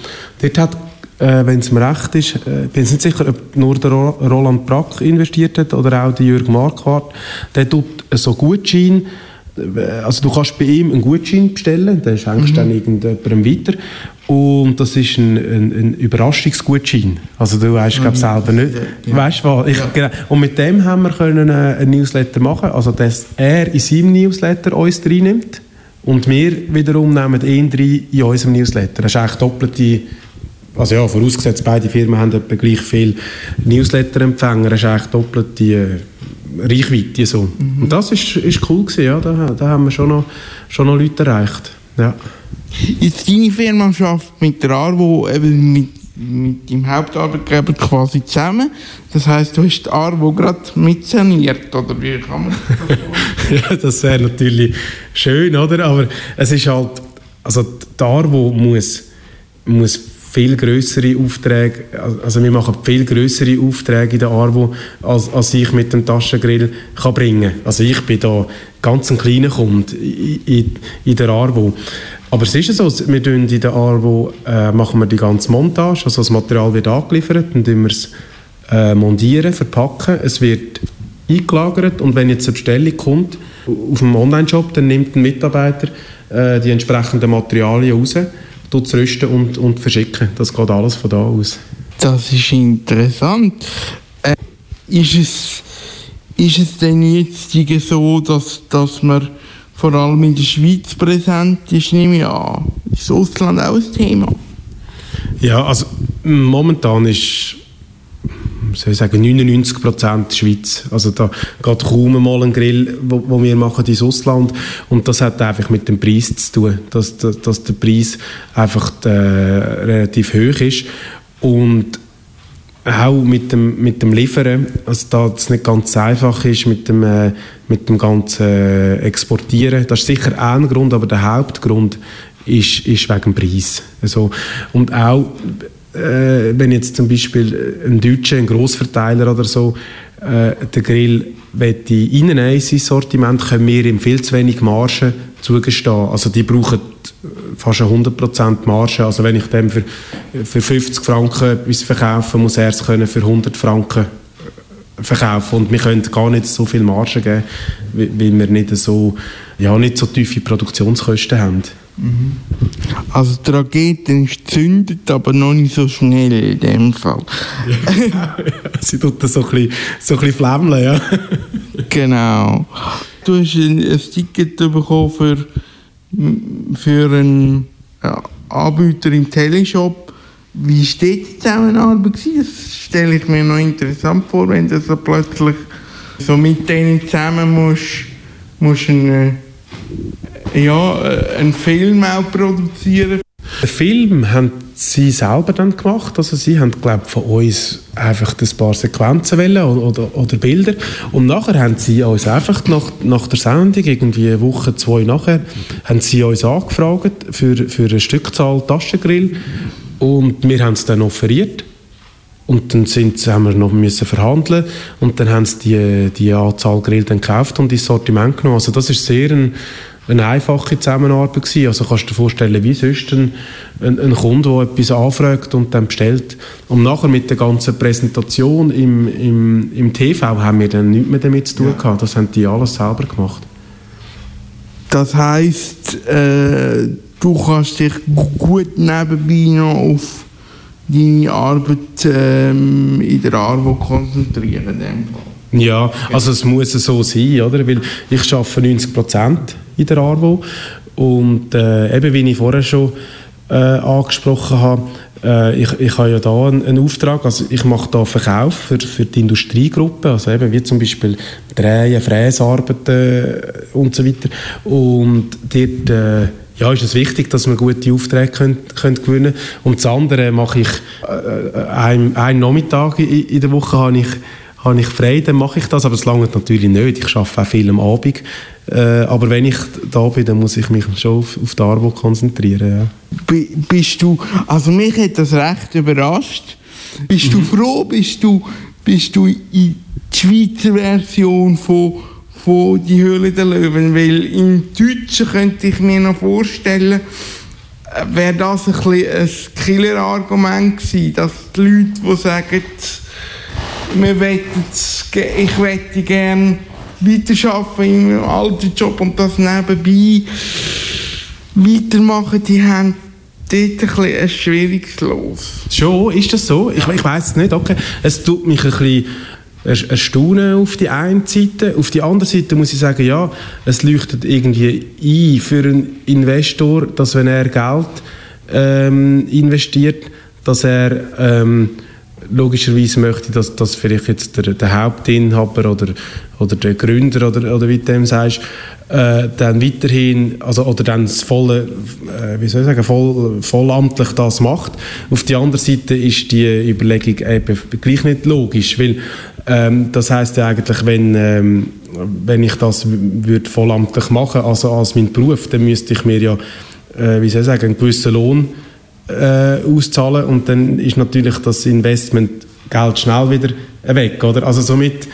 dort hat äh, wenn es mir recht ist, äh, bin ich nicht sicher, ob nur der Roland Brack investiert hat oder auch der Jürg Marquardt, der tut so Gutschein, äh, also du kannst bei ihm einen Gutschein bestellen, den schenkst mhm. dann irgendjemandem weiter und das ist ein, ein, ein Überraschungsgutschein. Also du weißt, glaube mhm. selber nicht. Ja. Weißt was? Ich, ja. genau. Und mit dem haben wir können äh, ein Newsletter machen, also dass er in seinem Newsletter uns reinnimmt und wir wiederum nehmen ihn rein in unserem Newsletter. Das ist eigentlich doppelte also ja, vorausgesetzt, beide Firmen haben etwa gleich viel Newsletter-Empfänger, das ist eigentlich doppelt die äh, Reichweite. So. Mhm. Und das ist, ist cool gewesen, ja, da, da haben wir schon noch, schon noch Leute erreicht. Ja. Jetzt deine Firma arbeitet mit der Arvo eben mit, mit dem Hauptarbeitgeber quasi zusammen. Das heisst, du hast die Arvo gerade mitsaniert, oder wie kann man das Ja, das wäre natürlich schön, oder? Aber es ist halt, also die Arvo muss, muss viel größere Aufträge, also wir machen viel größere Aufträge in der Arvo, als, als ich mit dem Taschengrill kann bringen. Also ich bin da ganz ein kleiner Kunde in, in, in der Arvo. Aber es ist so, wir tun in der Arvo äh, machen wir die ganze Montage, also das Material wird angeliefert, dann tun wir es äh, montieren, verpacken, es wird eingelagert und wenn jetzt eine Bestellung kommt auf dem Online-Shop, dann nimmt ein Mitarbeiter äh, die entsprechenden Materialien raus rüsten und, und verschicken. Das geht alles von da aus. Das ist interessant. Äh, ist, es, ist es denn jetzt so, dass, dass man vor allem in der Schweiz präsent ist, nehme ich an. Ist das Ausland auch ein Thema? Ja, also momentan ist soll ich sagen, 99 Prozent Schweiz. Also da geht kaum mal ein Grill, wo wir machen ins Ausland. Und das hat einfach mit dem Preis zu tun, dass, dass, dass der Preis einfach äh, relativ hoch ist. Und auch mit dem, mit dem Liefern, also da es nicht ganz einfach ist mit dem, äh, mit dem ganzen äh, Exportieren. Das ist sicher ein Grund, aber der Hauptgrund ist, ist wegen dem Preis. Also, und auch äh, wenn jetzt zum Beispiel ein Deutscher, ein Grossverteiler oder so, äh, den Grill möchte reinnehmen in sein Sortiment, können wir ihm viel zu wenig Marge zugestehen. Also die brauchen fast eine 100% Marge. Also wenn ich dem für, für 50 Franken etwas verkaufe, muss er es für 100 Franken verkaufen und wir können gar nicht so viel Marge geben, weil wir nicht so, ja, nicht so tiefe Produktionskosten haben. Also die Rakete zündet, aber noch nicht so schnell in dem Fall. Sie tut das so ein bisschen, so ein bisschen ja. genau. Du hast ein, ein Ticket bekommen für, für einen ja, Anbieter im Teleshop. Wie steht die Zusammenarbeit? Das stelle ich mir noch interessant vor, wenn du so plötzlich so mit denen zusammen musst, musst einen, äh, ja, äh, einen Film auch produzieren. Den Film haben sie selber dann gemacht. Also sie haben, glaube von uns einfach ein paar Sequenzen wollen oder, oder, oder Bilder. Und nachher haben sie uns einfach nach, nach der Sendung, irgendwie eine Woche, zwei nachher, haben sie uns angefragt für, für eine Stückzahl Taschengrill. Und wir haben es dann offeriert. Und dann sind, haben wir noch müssen verhandeln und dann haben sie die, die Anzahl Grill dann gekauft und ins Sortiment genommen. Also das ist sehr ein, eine einfache Zusammenarbeit gewesen. Also kannst du dir vorstellen, wie sonst ein, ein, ein Kunde, der etwas anfragt und dann bestellt. Und nachher mit der ganzen Präsentation im, im, im TV haben wir dann nichts mehr damit zu tun gehabt. Das haben die alles selber gemacht. Das heisst, äh, du kannst dich gu- gut nebenbei noch auf deine Arbeit ähm, in der ARWO konzentrieren. in dem Fall. Ja, also es muss so sein, oder? Weil ich arbeite 90 Prozent in der ARWO und äh, eben wie ich vorher schon äh, angesprochen habe, äh, ich, ich habe ja da einen, einen Auftrag, also ich mache da Verkauf für, für die Industriegruppe, also eben wie zum Beispiel Drehen, Fräsarbeiten und so weiter. Und dort äh, ja, ist es wichtig, dass wir gute Aufträge können, können gewinnen. Und das andere mache ich äh, einen, einen Nachmittag in, in der Woche habe ich, habe ich frei, dann mache ich das, aber es langt natürlich nicht. Ich arbeite auch viel am Abend. Äh, aber wenn ich da bin, dann muss ich mich schon auf, auf die Arbeit konzentrieren. Ja. Bi- Bist du, also mich hat das recht überrascht. Bist du froh, bist du, bist du in die Schweizer Version von, von Die Höhle der Löwen? Weil im Deutschen könnte ich mir noch vorstellen, äh, wäre das ein, ein Killer-Argument gewesen, dass die Leute, die sagen, ich wette gerne weiterarbeiten in meinem alten Job und das nebenbei weitermachen, die haben dort ein, ein schwieriges Los. Schon, ist das so? Ich, ich weiß es nicht. Okay. Es tut mich ein bisschen er- erstaunen auf die eine Seite. Auf die andere Seite muss ich sagen, ja, es leuchtet irgendwie ein für einen Investor, dass wenn er Geld ähm, investiert, dass er ähm, logischerweise möchte, dass, dass vielleicht jetzt der, der Hauptinhaber oder, oder der Gründer oder, oder wie du dem sagst, äh, dann weiterhin, also, oder dann das volle, äh, wie soll ich sagen, voll, vollamtlich das macht. Auf der anderen Seite ist die Überlegung eben gleich nicht logisch, weil ähm, das heißt ja eigentlich, wenn, ähm, wenn ich das würde vollamtlich machen, also als mein Beruf, dann müsste ich mir ja, äh, wie soll ich sagen, einen gewissen Lohn äh, auszahlen und dann ist natürlich das Investmentgeld schnell wieder weg, oder? Also somit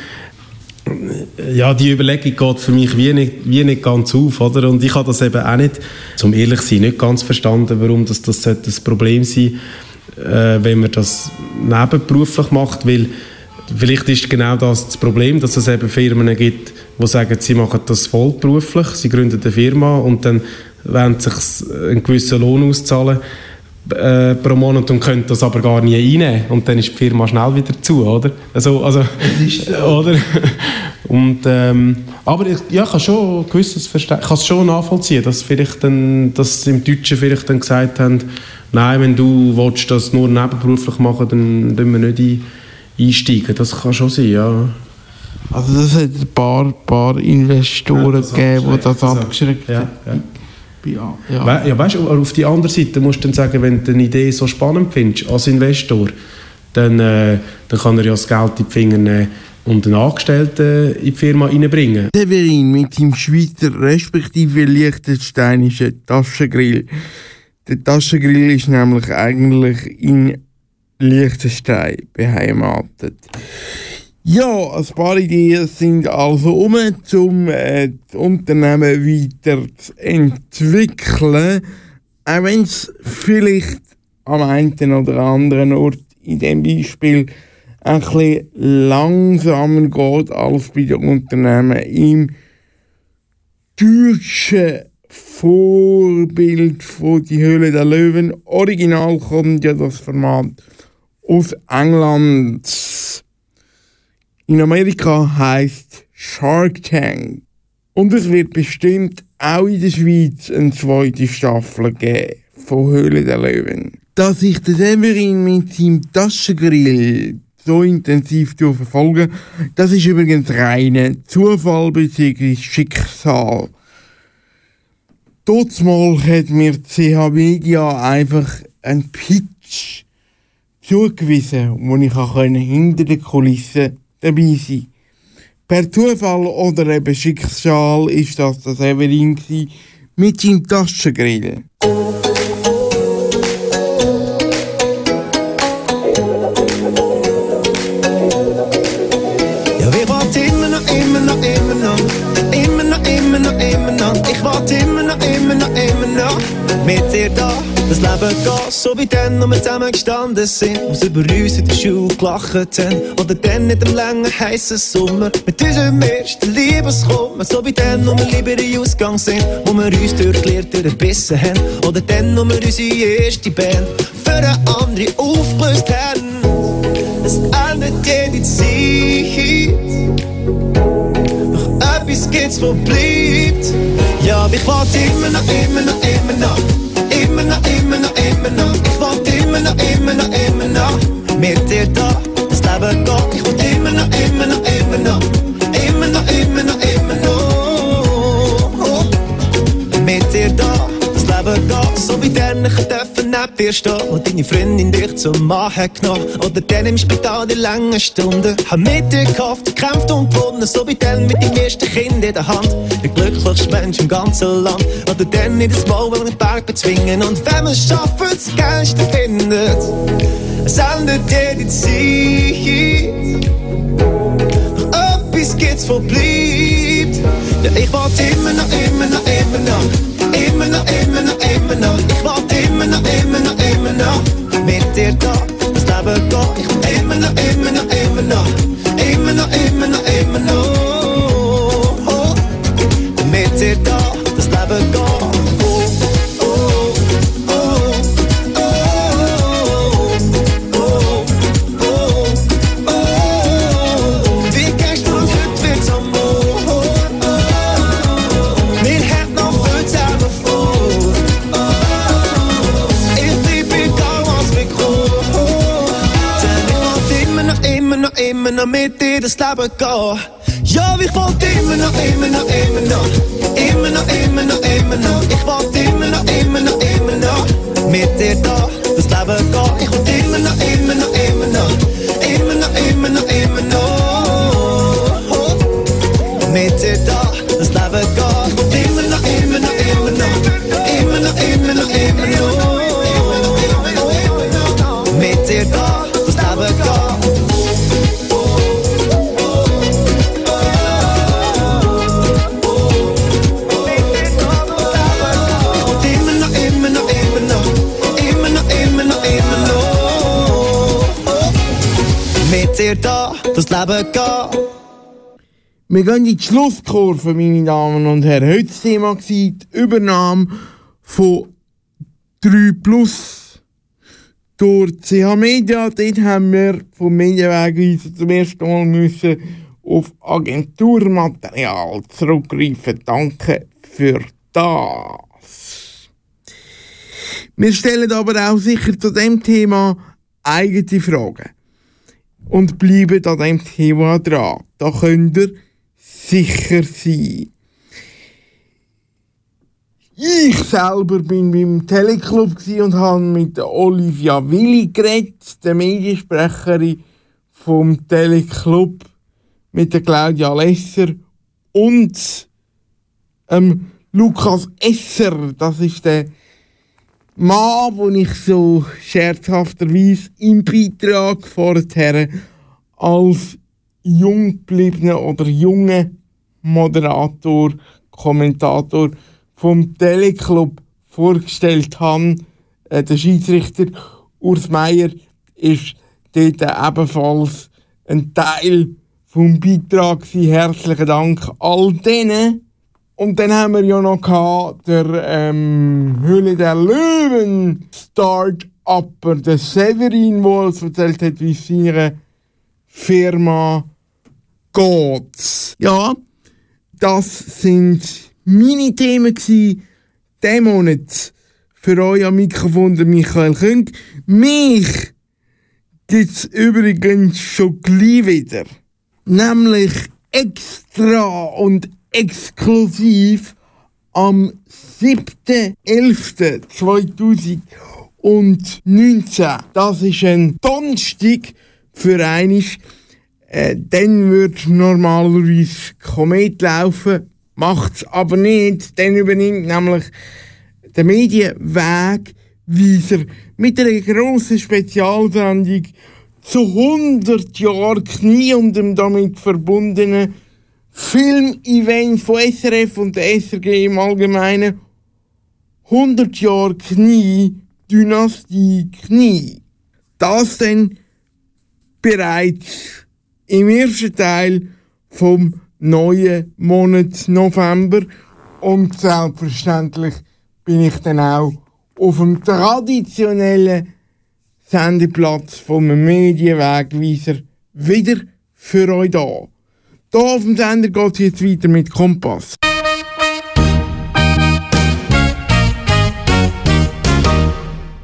ja, die Überlegung geht für mich wie nicht, wie nicht ganz auf, oder? Und ich habe das eben auch nicht, zum ehrlich sein, nicht ganz verstanden, warum das, das sollte ein Problem sein äh, wenn man das nebenberuflich macht, weil vielleicht ist genau das das Problem, dass es eben Firmen gibt, die sagen, sie machen das vollberuflich, sie gründen eine Firma und dann wollen sich einen gewissen Lohn auszahlen äh, pro Monat und können das aber gar nie einnehmen und dann ist die Firma schnell wieder zu, oder? Also, also oder? Und, ähm, aber ich, ja, ich kann schon gewisses Verste ich kann es schon nachvollziehen, dass vielleicht dann, dass sie im Deutschen vielleicht dann gesagt haben, nein, wenn du willst, das nur nebenberuflich machen, dann tun wir nicht ein, einsteigen. Das kann schon sein, ja. Also das hat ein paar, paar Investoren gegeben, die das abgeschreckt ja, haben. Ja, ja. Ja, weißt du, aber auf die andere Seite musst du dann sagen, wenn du eine Idee so spannend findest als Investor, dann, äh, dann kann er ja das Geld in die Finger nehmen und einen Angestellten in die Firma reinbringen. Severin mit seinem Schweizer respektive liechtensteinischen Taschengrill. Der Taschengrill ist nämlich eigentlich in Liechtenstein beheimatet. Ja, ein paar Ideen sind also um, um äh, das Unternehmen weiter zu entwickeln. Auch wenn es vielleicht am einen oder anderen Ort in dem Beispiel ein bisschen langsamer geht als bei den Unternehmen im deutschen Vorbild von Die Höhle der Löwen. Original kommt ja das Format aus England. In Amerika heißt Shark Tank. Und es wird bestimmt auch in der Schweiz eine zweite Staffel geben von Höhle der Löwen. Dass ich den Severin mit seinem Taschengrill so intensiv verfolge, das ist übrigens reiner Zufall bzw. Schicksal. Mal hat mir CH Media einfach einen Pitch zugewiesen, wo ich hinter den Kulissen dabei sein Per Zufall oder eben Schicksal ist das der Severin mit seinem Taschengrill. Das Leben geht so wie dann, wo wir zusammen gestanden sind. Sie über uns in der Schule gelacht haben. Oder dann in dem langen, heißen Sommer. Mit unserem ersten Liebeskummer. So wie dann, wo wir lieber in Ausgang sind. Wo wir uns durch die Lehre durchgebissen haben. Oder dann, wo wir unsere erste Band für eine andere aufgelöst haben. Es endet jede Zeit. Noch etwas gibt's, wo bleibt. Ja, ich warte immer noch, immer noch, immer noch. Immer noch, immer noch, immer noch. Ich warte immer noch, immer noch, immer noch. Mit dir da, das Leben geht. Wie dann ich neben dir stehen. Deine Freundin dich zum Mann genommen. Oder dann im Spital die langen Stunden. Hab mit dir gehofft, gekämpft und gewonnen. So wie dann mit deinem ersten Kind in der Hand. Der glücklichste Mensch im ganzen Land. Oder dann in das Maul, den Berg bezwingen. Und wenn man schafft, das Geilste findet. Es endet jede Zeit. Doch etwas gibt's, wo bleibt. Ja, ich warte immer noch, immer noch. Dir das Leben geht. Wir gehen in die Schlusskurve, meine Damen und Herren. Heute das Thema war die Übernahme von 3 Plus durch CH Media. Dort haben wir vom Medienwegweiser zum ersten Mal müssen auf Agenturmaterial zurückgreifen. Danke für das. Wir stellen aber auch sicher zu dem Thema eigene Fragen und bleiben an dem Thema dran. Da könnt ihr sicher sein. Ich selber bin beim Teleclub und habe mit Olivia Willi geredet, der Mediensprecherin vom Teleclub, mit der Claudia Lesser und ähm, Lukas Esser. Das ist der Mann, den ich so scherzhafterweise im Beitrag vorher als jung gebliebenen oder jungen Moderator, Kommentator vom Teleclub vorgestellt habe. Äh, der Schiedsrichter Urs Meier ist dort ebenfalls ein Teil vom Beitrag. Herzlichen Dank all denen. Und dann haben wir ja noch der ähm, Höhle der Löwen Start-Upper, der Severin, der uns erzählt hat, wie seine Firma geht. Ja, das sind meine Themen diesen Monat. Für euch am Mikrofon der Michael Küng. Mich gibt's übrigens schon gleich wieder. Nämlich extra und exklusiv am 7.11.2019. Das ist ein Donnerstag für einig. Äh, dann wird normalerweise Komet laufen, macht's aber nicht. Dann übernimmt nämlich der Medienwegweiser mit einer grossen Spezialsendung zu 100 Jahren Knie und dem damit verbundenen Filmevent von SRF und der SRG im Allgemeinen 100 Jahre Knie, Dynastie Knie. Das dann bereits im ersten Teil vom neuen Monat November und selbstverständlich bin ich dann auch auf dem traditionellen Sendeplatz vom Medienwegweiser wieder für euch da. Hier auf dem Sender geht es jetzt weiter mit Kompass.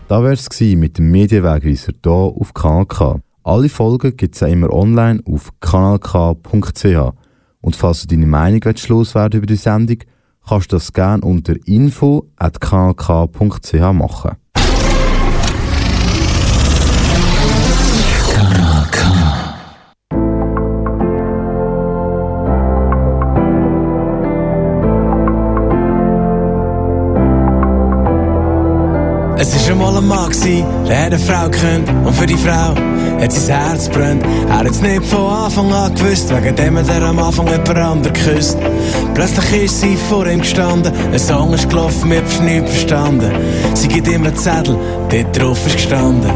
Da wär's gsi mit dem Medienwegweiser hier auf Kanal K. Alle Folgen gibt's auch immer online auf kanalk.ch. Und falls du deine Meinung loswerden über die Sendung, kannst du das gerne unter info.kanalk.ch machen. Es einmal ein Mann gsi, der hat eine Frau gekönnt und für die Frau hat sein Herz brennt. Er hat's nicht von Anfang an gewusst, wegen dem hat er am Anfang jemand anderen geküsst. Plötzlich ist sie vor ihm gestanden, ein Song ist gelaufen, wir haben nichts verstanden. Sie gibt ihm einen Zettel, dort drauf ist gestanden.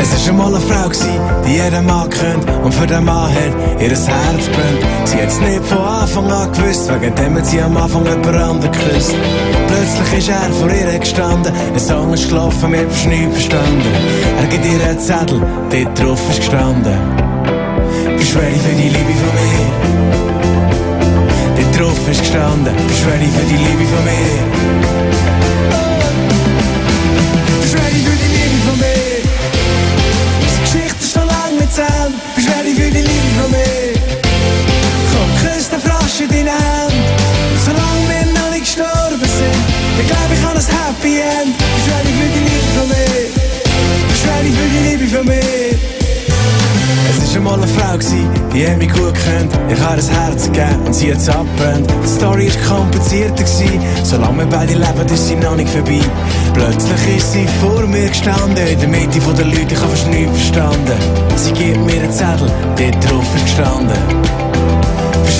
Es ist einmal eine Frau gsi, die jeder Mann kennt und für den Mann hat ihr Herz brennt. Sie hat's nicht von Anfang an gewusst, wegen dem hat sie am Anfang jemand anderen geküsst. Plötzlich ist er vor ihr gestanden, ein Song ist gelaufen, wir haben nichts verstanden. Er gibt ihr einen Zettel, dort drauf ist gestanden. Bist du ready für die Liebe von mir? Dort drauf ist gestanden, bist du ready für die Liebe von mir? Für die mir? Es ist einmal eine Frau die hat mich gut gekannt. Ich habe ein Herz gegeben und sie hat's abbrennt. Die Story ist komplizierter solange wir beide leben, ist sie noch nicht vorbei. Plötzlich ist sie vor mir gestanden, in der Mitte von den Leuten, ich habe fast nichts verstanden. Sie gibt mir einen Zettel, dort drauf ist gestanden.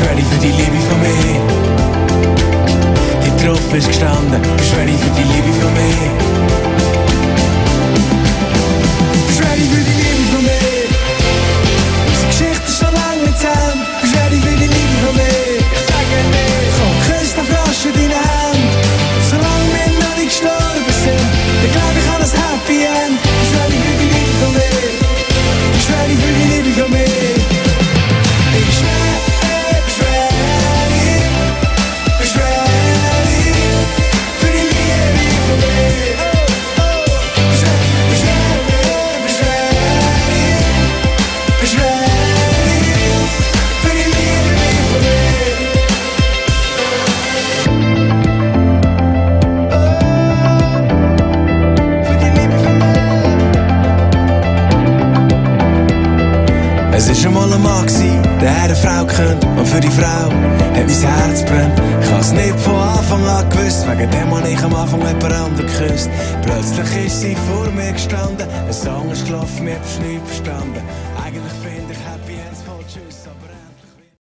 Ready für die Liebe von mir? Dort drauf ist gestanden, ready für die Liebe von mir? Anfang jemand anderen geküsst. Plötzlich ist sie vor mir gestanden, ein Song ist gelaufen, mir nicht verstanden.